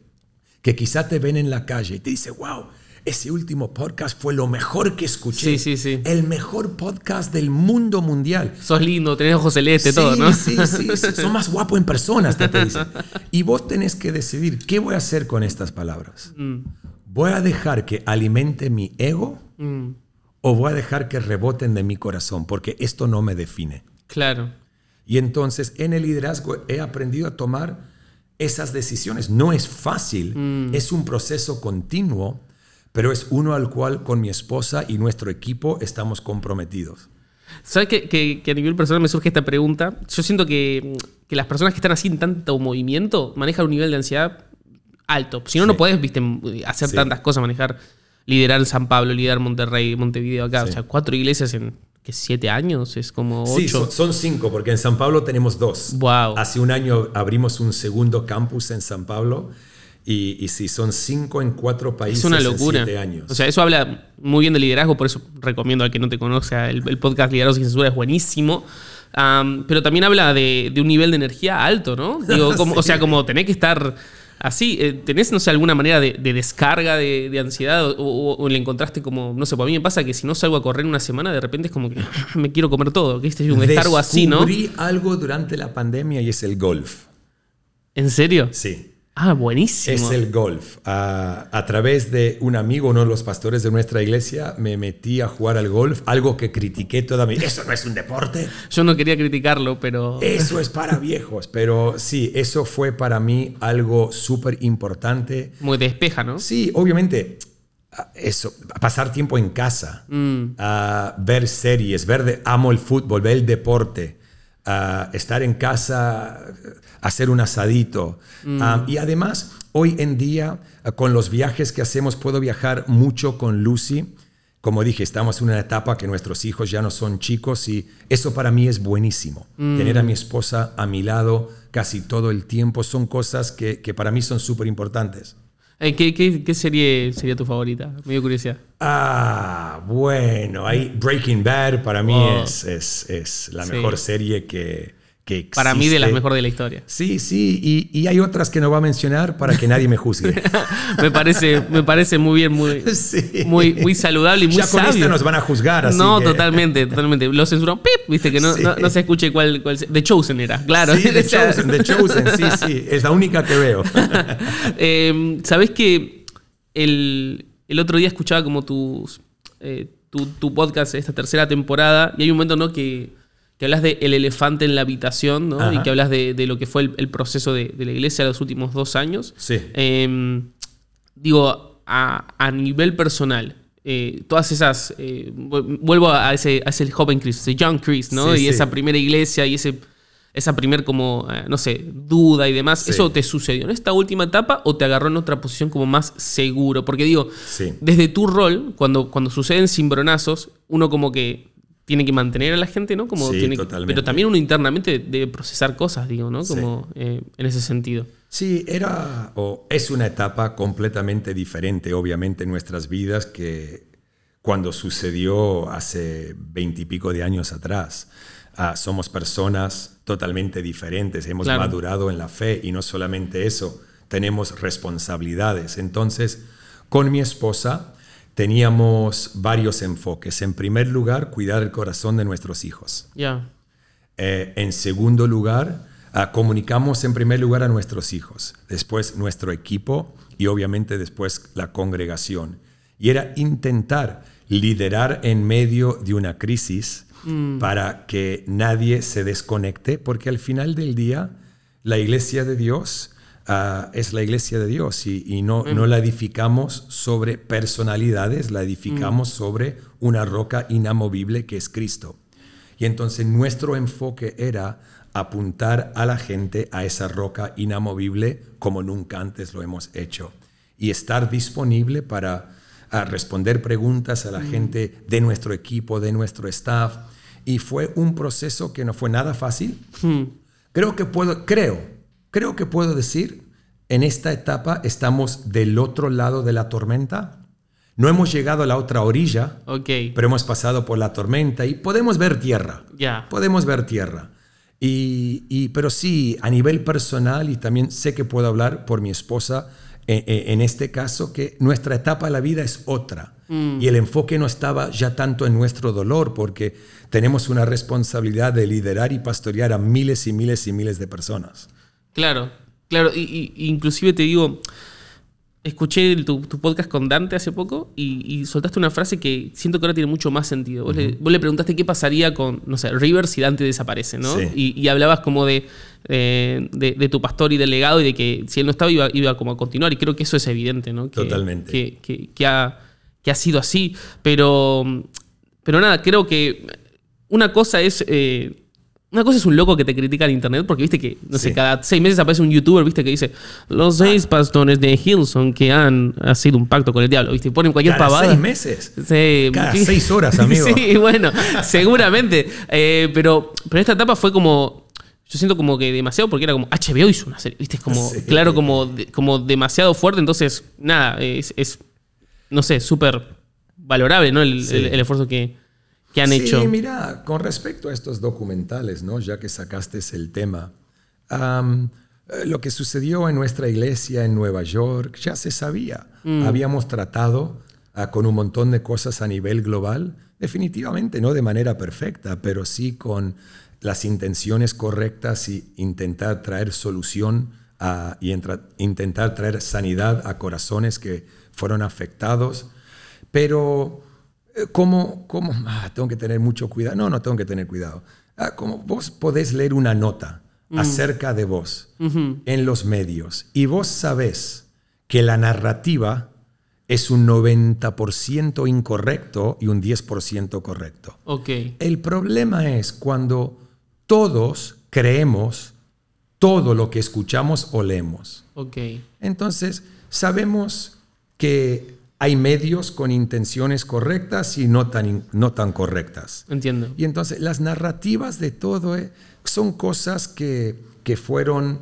que quizá te ven en la calle y te dicen, wow, ese último podcast fue lo mejor que escuché. Sí, sí, sí. El mejor podcast del mundo mundial. Sos lindo, tenés ojos celeste, Sí, todo, ¿no? Sí, sí, sí. Son más guapo en persona, hasta te dicen. Y vos tenés que decidir qué voy a hacer con estas palabras. Mm, ¿Voy a dejar que alimente mi ego mm, o voy a dejar que reboten de mi corazón? Porque esto no me define. claro. Y entonces en el liderazgo he aprendido a tomar esas decisiones. No es fácil, Mm. es un proceso continuo, pero es uno al cual con mi esposa y nuestro equipo estamos comprometidos. ¿Sabes que, que- que a nivel personal me surge esta pregunta? Yo siento que, que las personas que están así en tanto movimiento manejan un nivel de ansiedad alto. Si no, no Sí. podés viste, hacer Sí. tantas cosas, manejar, liderar San Pablo, liderar Monterrey, Montevideo acá. Sí. O sea, cuatro iglesias en ¿qué, siete años, es como Sí, ocho. son, son cinco, porque en San Pablo tenemos dos. Wow. Hace un año abrimos un segundo campus en San Pablo y, y sí, son cinco en cuatro países es una en locura. siete años. O sea, eso habla muy bien de liderazgo, por eso recomiendo al que no te conozca el, el podcast Liderazgo sin Censura, es buenísimo. Pero también habla de, de un nivel de energía alto, ¿no? *laughs* Digo, como, O sea, como tenés que estar así. eh, ¿Tenés, no sé, alguna manera de, de descarga de, de ansiedad? O, o- o le encontraste como, no sé, para mí me pasa que si no salgo a correr una semana, de repente es como que *laughs* me quiero comer todo. ¿Viste? Un descargo así, ¿no? Descubrí algo durante la pandemia y es el golf. ¿En serio? Sí. Ah, buenísimo. Es el golf. A través de un amigo, uno de los pastores de nuestra iglesia, me metí a jugar al golf, algo que critiqué toda mi vida. Eso no es un deporte. Yo no quería criticarlo, pero. Eso es para viejos. Pero sí, eso fue para mí algo súper importante. Muy despeja, ¿no? Sí, obviamente, eso, pasar tiempo en casa, Mm. ah, ver series, ver de, amo el fútbol, ver el deporte, ah, estar en casa, hacer un asadito. Mm. Ah, y además, hoy en día, con los viajes que hacemos, puedo viajar mucho con Lucy. como dije, estamos en una etapa que nuestros hijos ya no son chicos y eso para mí es buenísimo. Mm. Tener a mi esposa a mi lado casi todo el tiempo son cosas que, que para mí son súper importantes. Eh, ¿Qué, qué, qué serie sería tu favorita? Me dio curiosidad. Ah, bueno, ahí Breaking Bad para mí Oh. es, es, es la Sí. mejor serie que, que existe. Para mí, de las mejores de la historia. Sí, sí, y, y hay otras que no voy a mencionar para que nadie me juzgue. *laughs* me, parece, me parece muy bien, muy, *laughs* Sí. muy, muy saludable y muy ya con sabio. esta nos van a juzgar, así no, que- totalmente, totalmente. Lo censuró, ¡pip! Viste que no, Sí. no, no se escuche cuál, cuál. The Chosen era, claro. Sí, The *laughs* Chosen, The Chosen, sí, sí, es la única que veo. Eh, Sabés que el, el otro día escuchaba como tus, eh, tu, tu podcast, esta tercera temporada, y hay un momento ¿no? que, que hablas de el elefante en la habitación, ¿no? Ajá. y que hablas de, de lo que fue el, el proceso de, de la iglesia los últimos dos años. Sí. Eh, digo, a, a nivel personal, eh, todas esas. eh, vu- vuelvo a ese, a ese joven Chris, ese young Chris, ¿no? Sí, y sí. esa primera iglesia y ese. Esa primer como, eh, no sé, duda y demás, Sí. ¿eso te sucedió en esta última etapa o te agarró en otra posición como más seguro? Porque digo, desde tu rol, cuando, cuando suceden cimbronazos, uno como que tiene que mantener a la gente, ¿no? Como Sí, tiene que- pero también uno internamente debe procesar cosas, digo, ¿no? Sí. Como eh, en ese sentido. Sí, era o es una etapa completamente diferente, obviamente, en nuestras vidas que cuando sucedió hace veintipico de años atrás. Ah, somos personas totalmente diferentes, hemos Claro. madurado en la fe y no solamente eso, tenemos responsabilidades. Entonces, con mi esposa teníamos varios enfoques. En primer lugar, cuidar el corazón de nuestros hijos. Ya. Eh, en segundo lugar, ah, comunicamos en primer lugar a nuestros hijos, después nuestro equipo y obviamente después la congregación. Y era intentar liderar en medio de una crisis para que nadie se desconecte, porque al final del día la iglesia de Dios es la iglesia de Dios y, y no, no la edificamos sobre personalidades, la edificamos sobre una roca inamovible que es Cristo. Y entonces nuestro enfoque era apuntar a la gente a esa roca inamovible como nunca antes lo hemos hecho. Y estar disponible para a responder preguntas a la gente de nuestro equipo, de nuestro staff. Y fue un proceso que no fue nada fácil. Hmm. Creo que puedo, creo, creo que puedo decir, en esta etapa estamos del otro lado de la tormenta. No hemos llegado a la otra orilla, Ok. pero hemos pasado por la tormenta y podemos ver tierra. Ya. Podemos ver tierra. Y, y- pero sí, a nivel personal, y también sé que puedo hablar por mi esposa eh, eh, en este caso, que nuestra etapa de la vida es otra. Y el enfoque no estaba ya tanto en nuestro dolor, porque tenemos una responsabilidad de liderar y pastorear a miles y miles y miles de personas. Claro, claro. Y, y- inclusive te digo, escuché el- tu, tu podcast con Dante hace poco y, y soltaste una frase que siento que ahora tiene mucho más sentido. Vos, le, vos le preguntaste qué pasaría con, no sé, River si Dante desaparece, ¿no? Sí. Y, y hablabas como de, eh, de, de tu pastor y del legado y de que si él no estaba iba, iba como a continuar. Y creo que eso es evidente, ¿no? Que, Totalmente. Que, que- que ha, que ha sido así. Pero, pero nada, creo que una cosa es... eh, una cosa es un loco que te critica en internet porque viste que, no sé, cada seis meses aparece un youtuber, viste, que dice los seis pastores de Hillsong que han sido un pacto con el diablo, viste, y ponen cualquier Cada pavada. seis meses. Sí, Cada sí. seis horas, *laughs* amigo. Sí, bueno, *laughs* seguramente. Eh, pero, pero esta etapa fue como. Yo siento como que demasiado porque era como HBO hizo una serie, ¿viste? Es como, Sí. claro, como, como demasiado fuerte. Entonces, nada, es, es, no sé, súper valorable, ¿no? El- el esfuerzo que, que han sí, hecho. mira, con respecto a estos documentales, ¿no? ya que sacaste el tema, eh, lo que sucedió en nuestra iglesia en Nueva York ya se sabía. Mm. Habíamos tratado ah, con un montón de cosas a nivel global, definitivamente no de manera perfecta, pero sí con las intenciones correctas y intentar traer solución a- y entra- intentar traer sanidad a corazones que fueron afectados. Pero, ¿cómo? cómo? Ah, tengo que tener mucho cuidado. No, no tengo que tener cuidado. Ah, como vos podés leer una nota acerca de vos en los medios y vos sabés que la narrativa es un 90% incorrecto y un 10% correcto. Ok. El problema es cuando todos creemos todo lo que escuchamos o leemos. Ok. Entonces, sabemos que hay medios con intenciones correctas y no tan, no tan correctas. Entiendo. Y entonces las narrativas de todo eh, son cosas que, que fueron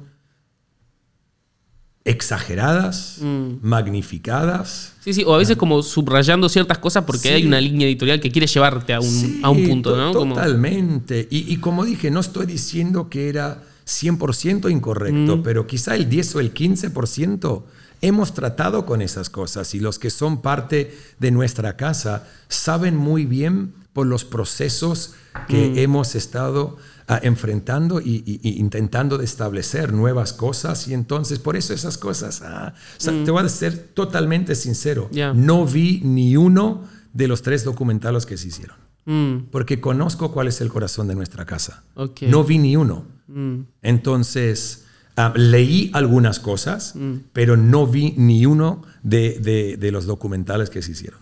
exageradas, Mm. magnificadas. Sí, sí, o a veces como subrayando ciertas cosas porque Sí. hay una línea editorial que quiere llevarte a un, Sí, a un punto, to- ¿no? Totalmente. Y, y como dije, no estoy diciendo que era 100% incorrecto, Mm. pero quizá el 10 o el 15% hemos tratado con esas cosas y los que son parte de nuestra casa saben muy bien por los procesos que Mm. hemos estado ah, enfrentando y, y- y intentando de establecer nuevas cosas y entonces por eso esas cosas, ah, o sea, te voy a ser totalmente sincero, Mm. No vi ni uno de los tres documentales que se hicieron. Mm, Porque conozco cuál es el corazón de nuestra casa. No vi ni uno. mm, Entonces, ah, leí algunas cosas, Mm. pero no vi ni uno de, de- de los documentales que se hicieron.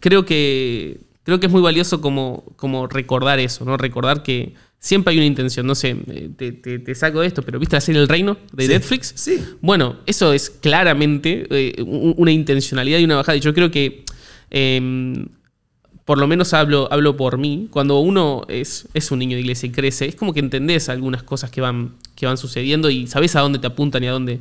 Creo que creo que es muy valioso como, como recordar eso, ¿no? Recordar que siempre hay una intención. No sé, eh, te, te- te saco de esto, pero ¿viste la serie El Reino de Sí. Netflix? Sí. Bueno, eso es claramente eh, un- una intencionalidad y una bajada. Y yo creo que, em, por lo menos hablo, hablo por mí, cuando uno es, es un niño de iglesia y crece, es como que entendés algunas cosas que van, que van sucediendo y sabés a dónde te apuntan y a dónde,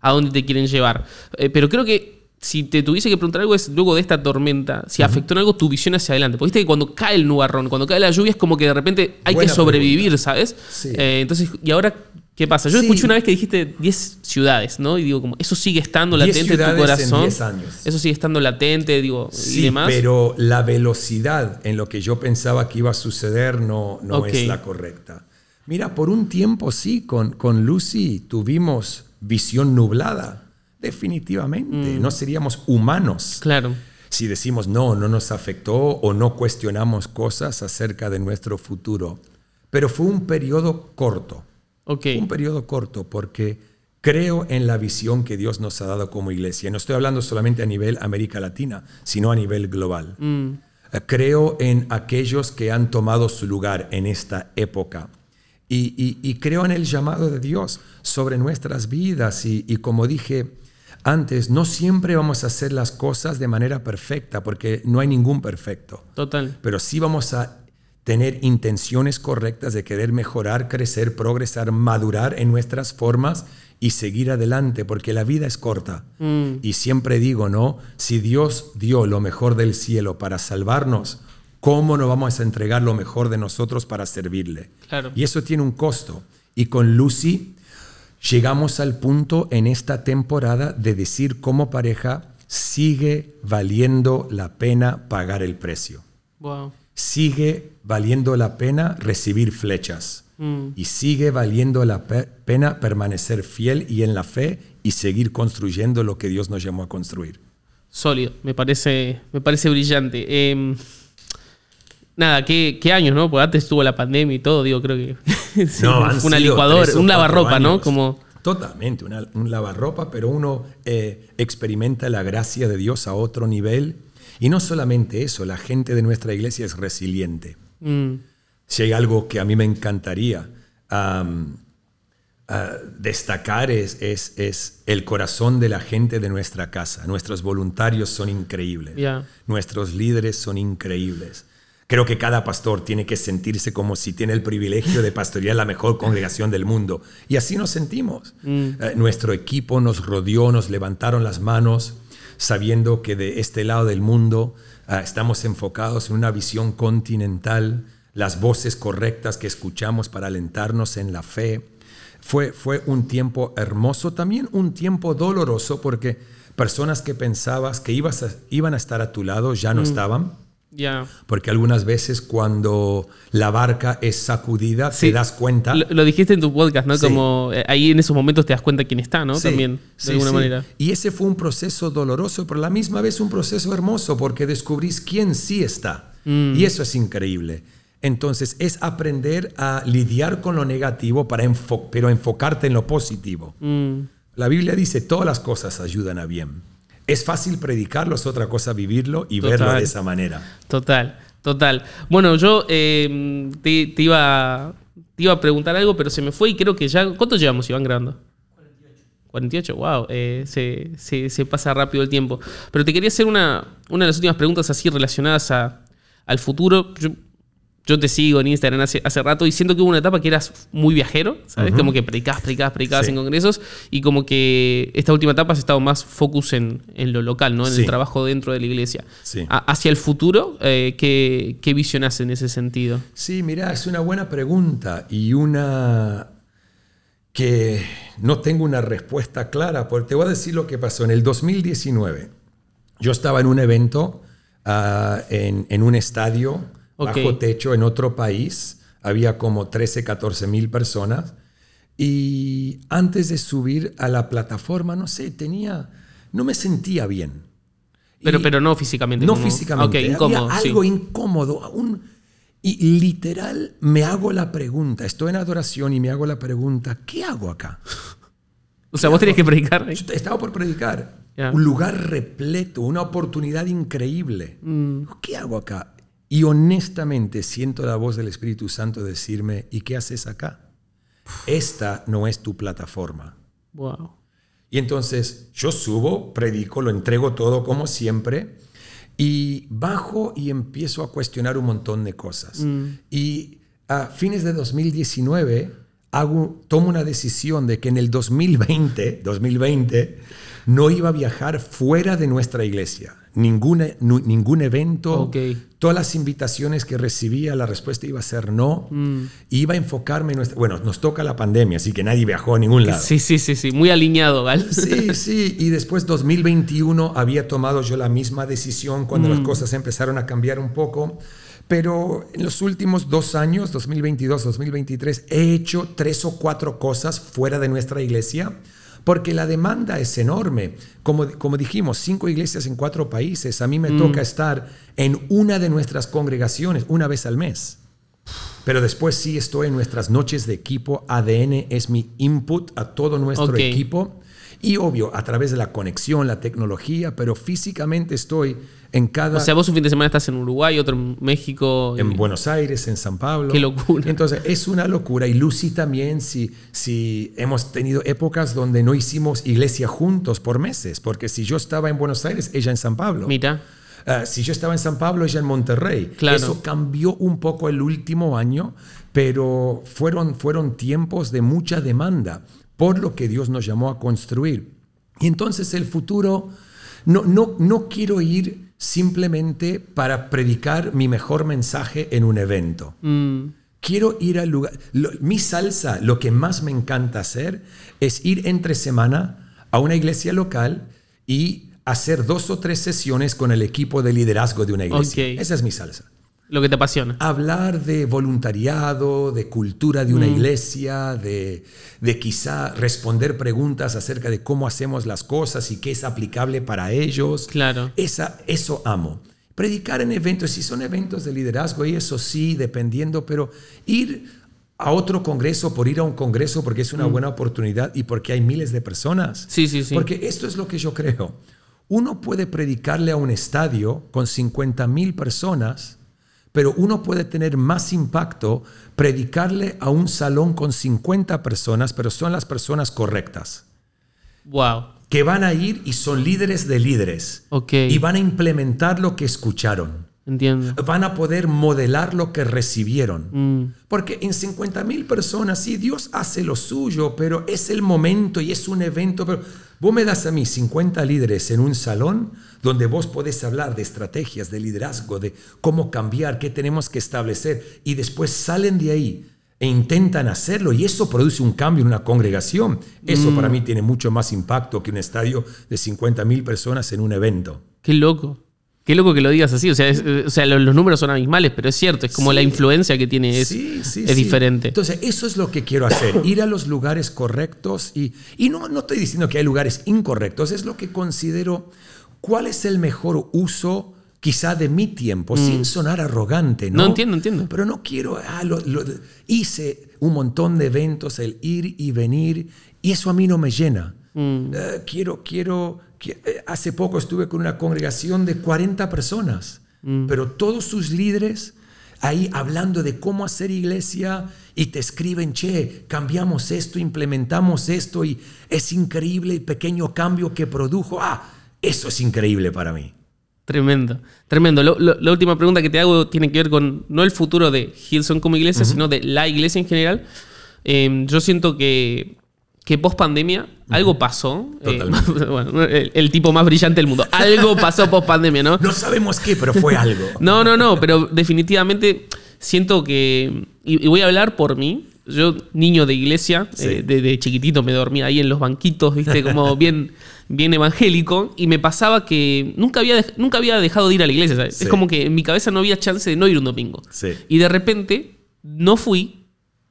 a dónde te quieren llevar. Eh, pero creo que si te tuviese que preguntar algo es luego de esta tormenta, si afectó en algo tu visión hacia adelante. Porque viste que cuando cae el nubarrón, cuando cae la lluvia, es como que de repente hay Buena que sobrevivir, pregunta. ¿sabes? Sí. Eh, entonces, ¿y ahora qué pasa? Yo Sí. escuché una vez que dijiste 10 ciudades, ¿no? Y digo, como, eso sigue estando 10 latente en tu en corazón. 10 años. Eso sigue estando latente, digo, y Sí, demás. pero la velocidad en lo que yo pensaba que iba a suceder no, no es la correcta. Mira, por un tiempo sí, con, con Lucy tuvimos visión nublada. Definitivamente. Mm. No seríamos humanos Claro. si decimos no, no nos afectó o no cuestionamos cosas acerca de nuestro futuro. Pero fue un periodo corto. Un periodo corto porque creo en la visión que Dios nos ha dado como iglesia. No estoy hablando solamente a nivel América Latina, sino a nivel global. Mm, Eh, Creo en aquellos que han tomado su lugar en esta época. Y, y- y creo en el llamado de Dios sobre nuestras vidas. Y, y como dije antes, no siempre vamos a hacer las cosas de manera perfecta, porque no hay ningún perfecto. total. Pero sí vamos a tener intenciones correctas de querer mejorar, crecer, progresar, madurar en nuestras formas y seguir adelante, porque la vida es corta. Mm, Y siempre digo, ¿no? Si Dios dio lo mejor del cielo para salvarnos, ¿cómo no vamos a entregar lo mejor de nosotros para servirle? Claro. Y eso tiene un costo. Y con Lucy llegamos al punto en esta temporada de decir como pareja, sigue valiendo la pena pagar el precio. wow. Sigue valiendo la pena recibir flechas. Mm, Y sigue valiendo la pe- pena permanecer fiel y en la fe y seguir construyendo lo que Dios nos llamó a construir. sólido. Me parece, me parece brillante. Em, nada, ¿qué, qué años, ¿no? Porque antes estuvo la pandemia y todo, digo, creo que *laughs* sí, han una licuadora, un lavarropa, ¿no? Como, Totalmente, una- un lavarropa, pero uno eh, experimenta la gracia de Dios a otro nivel. Y no solamente eso, la gente de nuestra iglesia es resiliente. mm, Si hay algo que a mí me encantaría ah, destacar es, es, es el corazón de la gente de nuestra casa. Nuestros voluntarios son increíbles. Nuestros líderes son increíbles. Creo que cada pastor tiene que sentirse como si tiene el privilegio de pastorear la mejor congregación del mundo. Y así nos sentimos. Eh, nuestro equipo nos rodeó, nos levantaron las manos, sabiendo que de este lado del mundo ah, estamos enfocados en una visión continental, las voces correctas que escuchamos para alentarnos en la fe. Fue, fue un tiempo hermoso, también un tiempo doloroso, porque personas que pensabas que ibas a- iban a estar a tu lado ya no estaban. Ya. Porque algunas veces cuando la barca es sacudida, Sí. te das cuenta. Lo, lo dijiste en tu podcast, ¿no? Sí. Como eh, ahí en esos momentos te das cuenta quién está, ¿no? Sí, También, de alguna manera. Y ese fue un proceso doloroso, pero a la misma vez un proceso hermoso, porque descubrís quién sí está. Mm. Y eso es increíble. Entonces, es aprender a lidiar con lo negativo, para enfo- pero enfocarte en lo positivo. Mm, La Biblia dice, todas las cosas ayudan a bien. Es fácil predicarlo, es otra cosa vivirlo y verlo de esa manera. total, total. Bueno, yo eh, te, te iba, te iba a preguntar algo, pero se me fue y creo que ya... ¿Cuánto llevamos, Iván, grabando? 48, wow, eh, se, se- se pasa rápido el tiempo. Pero te quería hacer una, una de las últimas preguntas así relacionadas a- al futuro. Yo, yo te sigo en Instagram hace, hace rato y siento que hubo una etapa que eras muy viajero, ¿sabes? Como que predicabas, predicabas, predicabas Sí. en congresos y como que esta última etapa has estado más focus en, en lo local, ¿no? En Sí. el trabajo dentro de la iglesia. Sí. Hacia el futuro, eh, ¿qué, ¿qué visionas en ese sentido? Sí, mira, es una buena pregunta y una que no tengo una respuesta clara, porque te voy a decir lo que pasó. En el 2019, yo estaba en un evento ah, en, en un estadio Ok. bajo techo en otro país, había como 13, 14 mil personas, y antes de subir a la plataforma, no sé, tenía, no me sentía bien. Pero, Y- pero no físicamente. no como- físicamente. Ok, incómodo. Había sí. algo incómodo. un- y literal me hago la pregunta. Estoy en adoración y me hago la pregunta, ¿qué hago acá? *laughs* O sea, vos tenías que predicar. ¿eh? Yo estaba por predicar. Ya. Un lugar repleto, una oportunidad increíble. Mm. ¿Qué hago acá? Y honestamente siento la voz del Espíritu Santo decirme, ¿y qué haces acá? Esta no es tu plataforma. Wow. Y entonces yo subo, predico, lo entrego todo como siempre y bajo y empiezo a cuestionar un montón de cosas. Y a fines de 2019 hago, tomo una decisión de que en el 2020, 2020 no iba a viajar fuera de nuestra iglesia. Ninguna, ningún evento, Ok. todas las invitaciones que recibía, la respuesta iba a ser no. Iba a enfocarme en nuestra... Bueno, nos toca la pandemia, así que nadie viajó a ningún lado. Sí, sí, sí, sí. Muy alineado, Gal. Sí, *laughs* sí, y después 2021 había tomado yo la misma decisión cuando las cosas empezaron a cambiar un poco, pero en los últimos dos años, 2022, 2023, he hecho tres o cuatro cosas fuera de nuestra iglesia. Porque la demanda es enorme. Como, como dijimos, cinco iglesias en cuatro países. A mí me toca estar en una de nuestras congregaciones una vez al mes. Pero después sí estoy en nuestras noches de equipo. ADN es mi input a todo nuestro equipo. Y obvio, a través de la conexión, la tecnología, pero físicamente estoy en cada... O sea, vos un fin de semana estás en Uruguay, otro en México. y- en Buenos Aires, en San Pablo. Qué locura. Entonces, es una locura. Y Lucy también, si, si hemos tenido épocas donde no hicimos iglesia juntos por meses, porque si yo estaba en Buenos Aires, ella en San Pablo. Mira. Ah, si yo estaba en San Pablo, ella en Monterrey. Claro. Eso cambió un poco el último año, pero fueron, fueron tiempos de mucha demanda por lo que Dios nos llamó a construir. Y entonces el futuro, no, no, no quiero ir simplemente para predicar mi mejor mensaje en un evento. Mm, Quiero ir al lugar. lo- mi salsa, lo que más me encanta hacer es ir entre semana a una iglesia local y hacer dos o tres sesiones con el equipo de liderazgo de una iglesia. Ok. Esa es mi salsa. Lo que te apasiona. Hablar de voluntariado, de cultura de una iglesia, de, de quizá responder preguntas acerca de cómo hacemos las cosas y qué es aplicable para ellos. Claro. Esa, eso amo. Predicar en eventos, si son eventos de liderazgo, y eso sí, dependiendo, pero ir a otro congreso por ir a un congreso porque es una buena oportunidad y porque hay miles de personas. Sí, sí, sí. Porque esto es lo que yo creo. Uno puede predicarle a un estadio con 50 mil personas, pero uno puede tener más impacto predicarle a un salón con 50 personas, pero son las personas correctas Wow. que van a ir y son líderes de líderes. Ok. Y van a implementar lo que escucharon. Entiendo. Van a poder modelar lo que recibieron. Mm, Porque en 50 mil personas, sí, Dios hace lo suyo, pero es el momento y es un evento. Pero vos me das a mí 50 líderes en un salón donde vos podés hablar de estrategias, de liderazgo, de cómo cambiar, qué tenemos que establecer, y después salen de ahí e intentan hacerlo, y eso produce un cambio en una congregación. Eso para mí tiene mucho más impacto que un estadio de 50 mil personas en un evento. qué loco. Qué loco que lo digas así. O sea, es- eh, o sea lo- los, números son abismales, pero es cierto. Es como Sí. la influencia que tiene es, Sí, sí, es diferente. Entonces, eso es lo que quiero hacer, *coughs* ir a los lugares correctos y, y no, no estoy diciendo que hay lugares incorrectos, es lo que considero cuál es el mejor uso quizá de mi tiempo, sin sonar arrogante, ¿no? Mm. No, entiendo, entiendo. Pero no quiero, ah, lo- lo- hice un montón de eventos, el ir y venir, y eso a mí no me llena. Mm. Eh, quiero, quiero, hace poco estuve con una congregación de 40 personas, Mm. pero todos sus líderes ahí hablando de cómo hacer iglesia y te escriben, che, cambiamos esto, implementamos esto y es increíble el pequeño cambio que produjo. Ah, eso es increíble para mí. Tremendo, tremendo. la última pregunta que te hago tiene que ver con no el futuro de Hilson como iglesia, sino de la iglesia en general. Em, yo siento que, que post pandemia algo pasó. Eh, *laughs* bueno, el, tipo más brillante del mundo. Algo pasó post pandemia, ¿no? No sabemos qué, pero fue algo. *laughs* no, no, no, pero definitivamente siento que. y voy a hablar por mí. Yo, niño de iglesia, eh, desde chiquitito me dormía ahí en los banquitos, viste, como *laughs* bien, bien evangélico, y me pasaba que nunca había, nunca había dejado de ir a la iglesia. Es como que en mi cabeza no había chance de no ir un domingo. Y de repente no fui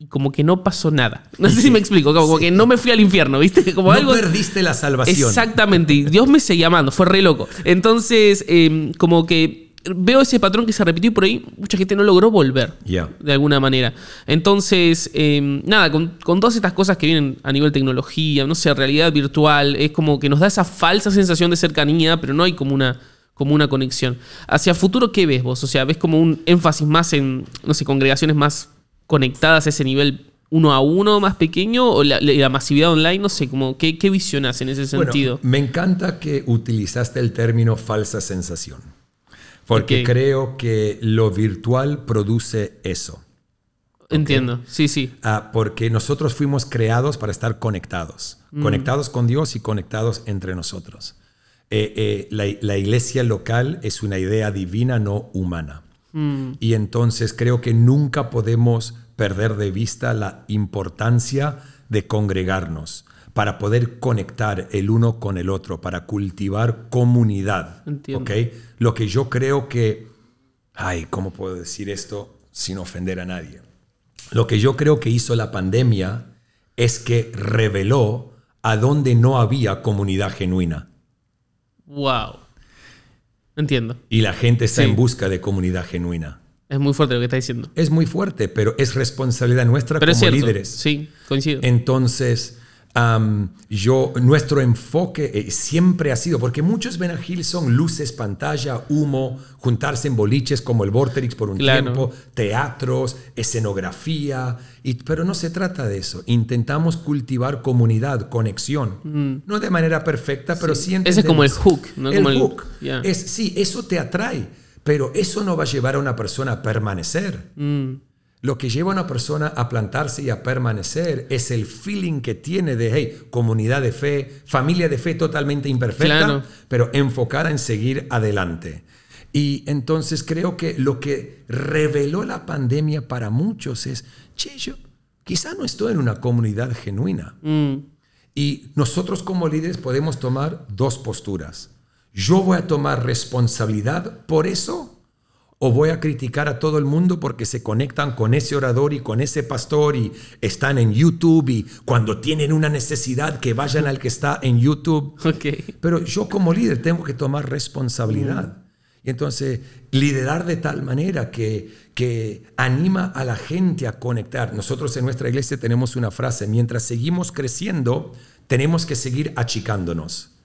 y como que no pasó nada. *laughs* No sé si me explico, como, que no me fui al infierno, *laughs* ¿viste? Como no perdiste la salvación. Exactamente, Dios me seguía amando, fue re loco. Entonces, em, como que veo ese patrón que se repitió y por ahí mucha gente no logró volver de alguna manera. Entonces, em, nada, con, todas estas cosas que vienen a nivel tecnología, no sé, realidad virtual, es como que nos da esa falsa sensación de cercanía, pero no hay como una, como una conexión. Hacia futuro, ¿qué ves vos? O sea, ¿ves como un énfasis más en, no sé, congregaciones más conectadas a ese nivel uno a uno más pequeño o la, masividad online? No sé, como, ¿qué, qué visionas en ese sentido? me encanta que utilizaste el término falsa sensación. Porque creo que lo virtual produce eso. Entiendo, sí, sí. Ah, porque nosotros fuimos creados para estar conectados, mm. conectados con Dios y conectados entre nosotros. Eh, eh, la, iglesia local es una idea divina, no humana. Mm. Y entonces creo que nunca podemos perder de vista la importancia de congregarnos para poder conectar el uno con el otro, para cultivar comunidad. ¿okay? Lo que yo creo que, ay, ¿cómo puedo decir esto sin ofender a nadie? Lo que yo creo que hizo la pandemia es que reveló a dónde no había comunidad genuina. Wow. Entiendo. Y la gente está en busca de comunidad genuina. Es muy fuerte lo que está diciendo. Es muy fuerte, pero es responsabilidad nuestra como líderes. Sí, coincido. Entonces, yo, nuestro enfoque eh, siempre ha sido, porque muchos ven a son luces, pantalla, humo, juntarse en boliches como el Vorterix por un tiempo, teatros, escenografía, y, pero no se trata de eso. Intentamos cultivar comunidad, conexión, mm. no de manera perfecta, pero sí, Ese es como el hook, ¿no? El, hook. Es, sí, eso te atrae, pero eso no va a llevar a una persona a permanecer. Mm. Lo que lleva a una persona a plantarse y a permanecer es el feeling que tiene de, hey, comunidad de fe, familia de fe totalmente imperfecta, pero enfocada en seguir adelante. Y entonces creo que lo que reveló la pandemia para muchos es, che, yo quizá no estoy en una comunidad genuina. Mm. Y nosotros como líderes podemos tomar dos posturas. Yo voy a tomar responsabilidad por eso o voy a criticar a todo el mundo porque se conectan con ese orador y con ese pastor y están en YouTube y cuando tienen una necesidad que vayan al que está en YouTube. *laughs* Pero yo como líder tengo que tomar responsabilidad. Mm. Y entonces liderar de tal manera que, que anima a la gente a conectar. Nosotros en nuestra iglesia tenemos una frase, mientras seguimos creciendo, tenemos que seguir achicándonos.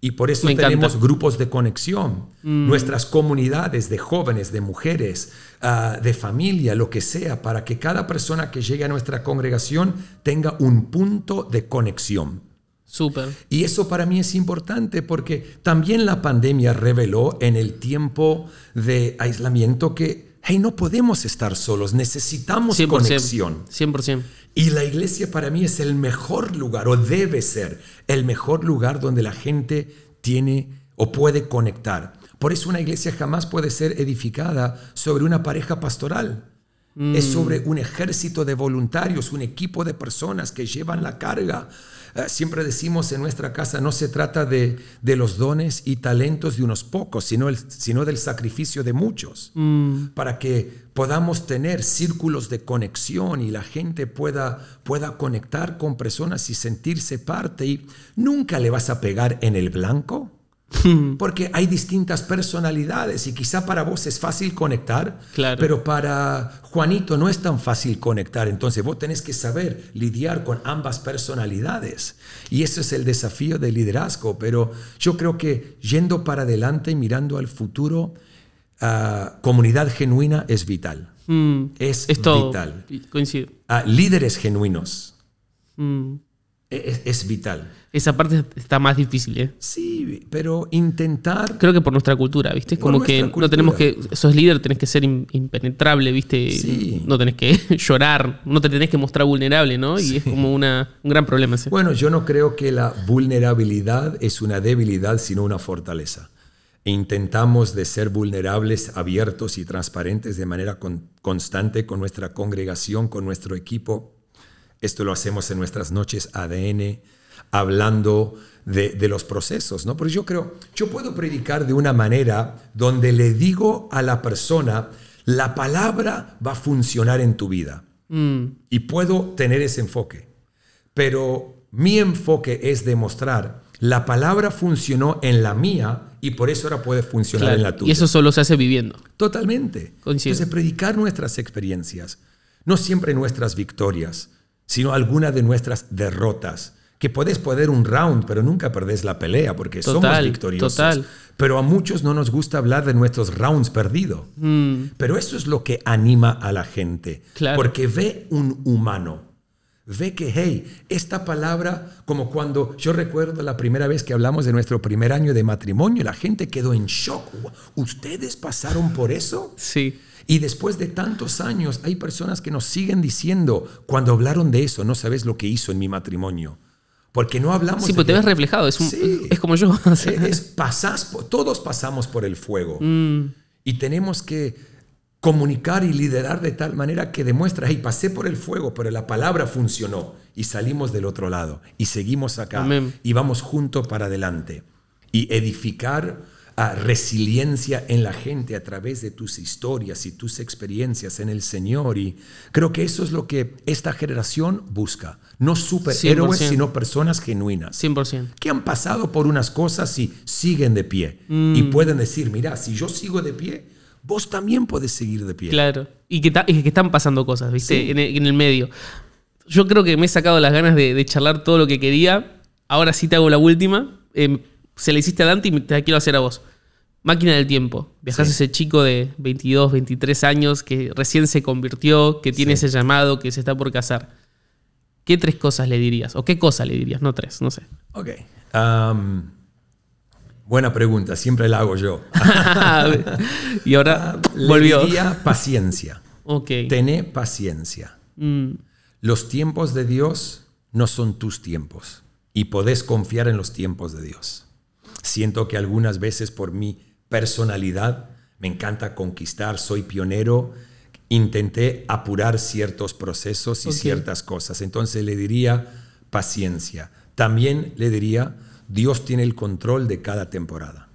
Y por eso tenemos grupos de conexión, mm. nuestras comunidades de jóvenes, de mujeres, ah, de familia, lo que sea, para que cada persona que llegue a nuestra congregación tenga un punto de conexión. Súper. Y eso para mí es importante porque también la pandemia reveló en el tiempo de aislamiento que, hey, no podemos estar solos, necesitamos conexión. 100%. Y la iglesia para mí es el mejor lugar, o debe ser el mejor lugar donde la gente tiene o puede conectar. Por eso una iglesia jamás puede ser edificada sobre una pareja pastoral. Es mm. sobre un ejército de voluntarios, un equipo de personas que llevan la carga. Eh, siempre decimos en nuestra casa, no se trata de, los dones y talentos de unos pocos, sino, el, sino del sacrificio de muchos, mm. para que podamos tener círculos de conexión y la gente pueda, pueda conectar con personas y sentirse parte. Y nunca le vas a pegar en el blanco Porque hay distintas personalidades y quizá para vos es fácil conectar, pero para Juanito no es tan fácil conectar. Entonces vos tenés que saber lidiar con ambas personalidades. Y ese es el desafío del liderazgo. Pero yo creo que yendo para adelante y mirando al futuro, ah, comunidad genuina es vital. Mm, Es Esto vital. coincido. Ah, líderes genuinos. Mm. Es, es vital. Esa parte está más difícil, ¿eh? Sí, pero intentar... Creo que por nuestra cultura, ¿viste? Es como que nuestra no tenemos cultura. que. Sos líder, tenés que ser im- impenetrable, ¿viste? Sí. No tenés que *laughs* llorar, no te tenés que mostrar vulnerable, ¿no? Y es como una, un gran problema ese. Bueno, yo no creo que la vulnerabilidad es una debilidad, sino una fortaleza. Intentamos de ser vulnerables, abiertos y transparentes de manera con- constante con nuestra congregación, con nuestro equipo. Esto lo hacemos en nuestras noches ADN, hablando de, de los procesos, ¿no? Porque yo creo, yo puedo predicar de una manera donde le digo a la persona, la palabra va a funcionar en tu vida. Mm, Y puedo tener ese enfoque. Pero mi enfoque es demostrar, la palabra funcionó en la mía y por eso ahora puede funcionar claro. en la tuya. Y eso solo se hace viviendo. Totalmente. Coincido. Entonces, predicar nuestras experiencias, no siempre nuestras victorias, sino alguna de nuestras derrotas. Que puedes poder un round, pero nunca perdés la pelea porque somos victoriosos. total. Pero a muchos no nos gusta hablar de nuestros rounds perdidos. Mm, Pero eso es lo que anima a la gente. Claro. Porque ve un humano. Ve que, hey, esta palabra, como cuando yo recuerdo la primera vez que hablamos de nuestro primer año de matrimonio, la gente quedó en shock. ¿Ustedes pasaron por eso? sí. Y después de tantos años, hay personas que nos siguen diciendo, cuando hablaron de eso, no sabes lo que hizo en mi matrimonio. Porque no hablamos Sí, pues te ves reflejado. Es, un- Sí. es como yo. sea. *laughs* es, pasás por- todos pasamos por el fuego Mm, y tenemos que comunicar y liderar de tal manera que demuestra, hey, pasé por el fuego, pero la palabra funcionó y salimos del otro lado y seguimos acá Amén. y vamos juntos para adelante y edificar a resiliencia en la gente a través de tus historias y tus experiencias en el Señor y creo que eso es lo que esta generación busca, no superhéroes 100%. sino personas genuinas 100%. que han pasado por unas cosas y siguen de pie. Y pueden decir, mira, si yo sigo de pie, vos también puedes seguir de pie. Claro. Y que, ta- y que están pasando cosas, ¿viste? Sí. En, el, en el medio. Yo creo que me he sacado las ganas de, de charlar todo lo que quería. Ahora sí te hago la última. Eh, se la hiciste a Dante y te la quiero hacer a vos. Máquina del tiempo. Viajás Sí. a ese chico de 22, 23 años que recién se convirtió, que tiene Sí. ese llamado, que se está por casar. ¿Qué tres cosas le dirías? ¿O qué cosa le dirías? No tres, no sé. Ok. Buena pregunta, siempre la hago yo. *laughs* y ahora Le volvió. diría paciencia. Ok. Tené paciencia. Mm, Los tiempos de Dios no son tus tiempos y podés confiar en los tiempos de Dios. Siento que algunas veces por mi personalidad me encanta conquistar, soy pionero, intenté apurar ciertos procesos y ciertas cosas. Entonces le diría paciencia. También le diría, Dios tiene el control de cada temporada,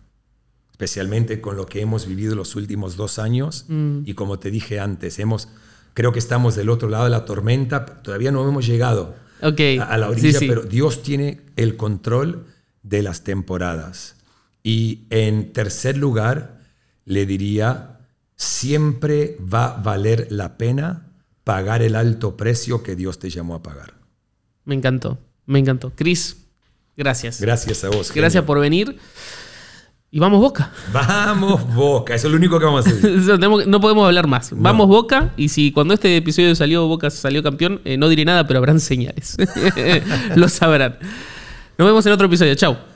especialmente con lo que hemos vivido los últimos dos años y como te dije antes, hemos, creo que estamos del otro lado de la tormenta, todavía no hemos llegado a, a la Sí, orilla, sí. pero Dios tiene el control de las temporadas. Y en tercer lugar, le diría, siempre va a valer la pena pagar el alto precio que Dios te llamó a pagar. Me encantó, me encantó. Cris, gracias. Gracias a vos. genio. Gracias por venir. Y vamos Boca. Vamos, Boca. Eso es lo único que vamos a hacer. *laughs* No podemos hablar más. Vamos Boca. Y si cuando este episodio salió, Boca salió campeón, eh, no diré nada, pero habrán señales. *laughs* Lo sabrán. Nos vemos en otro episodio. Chau.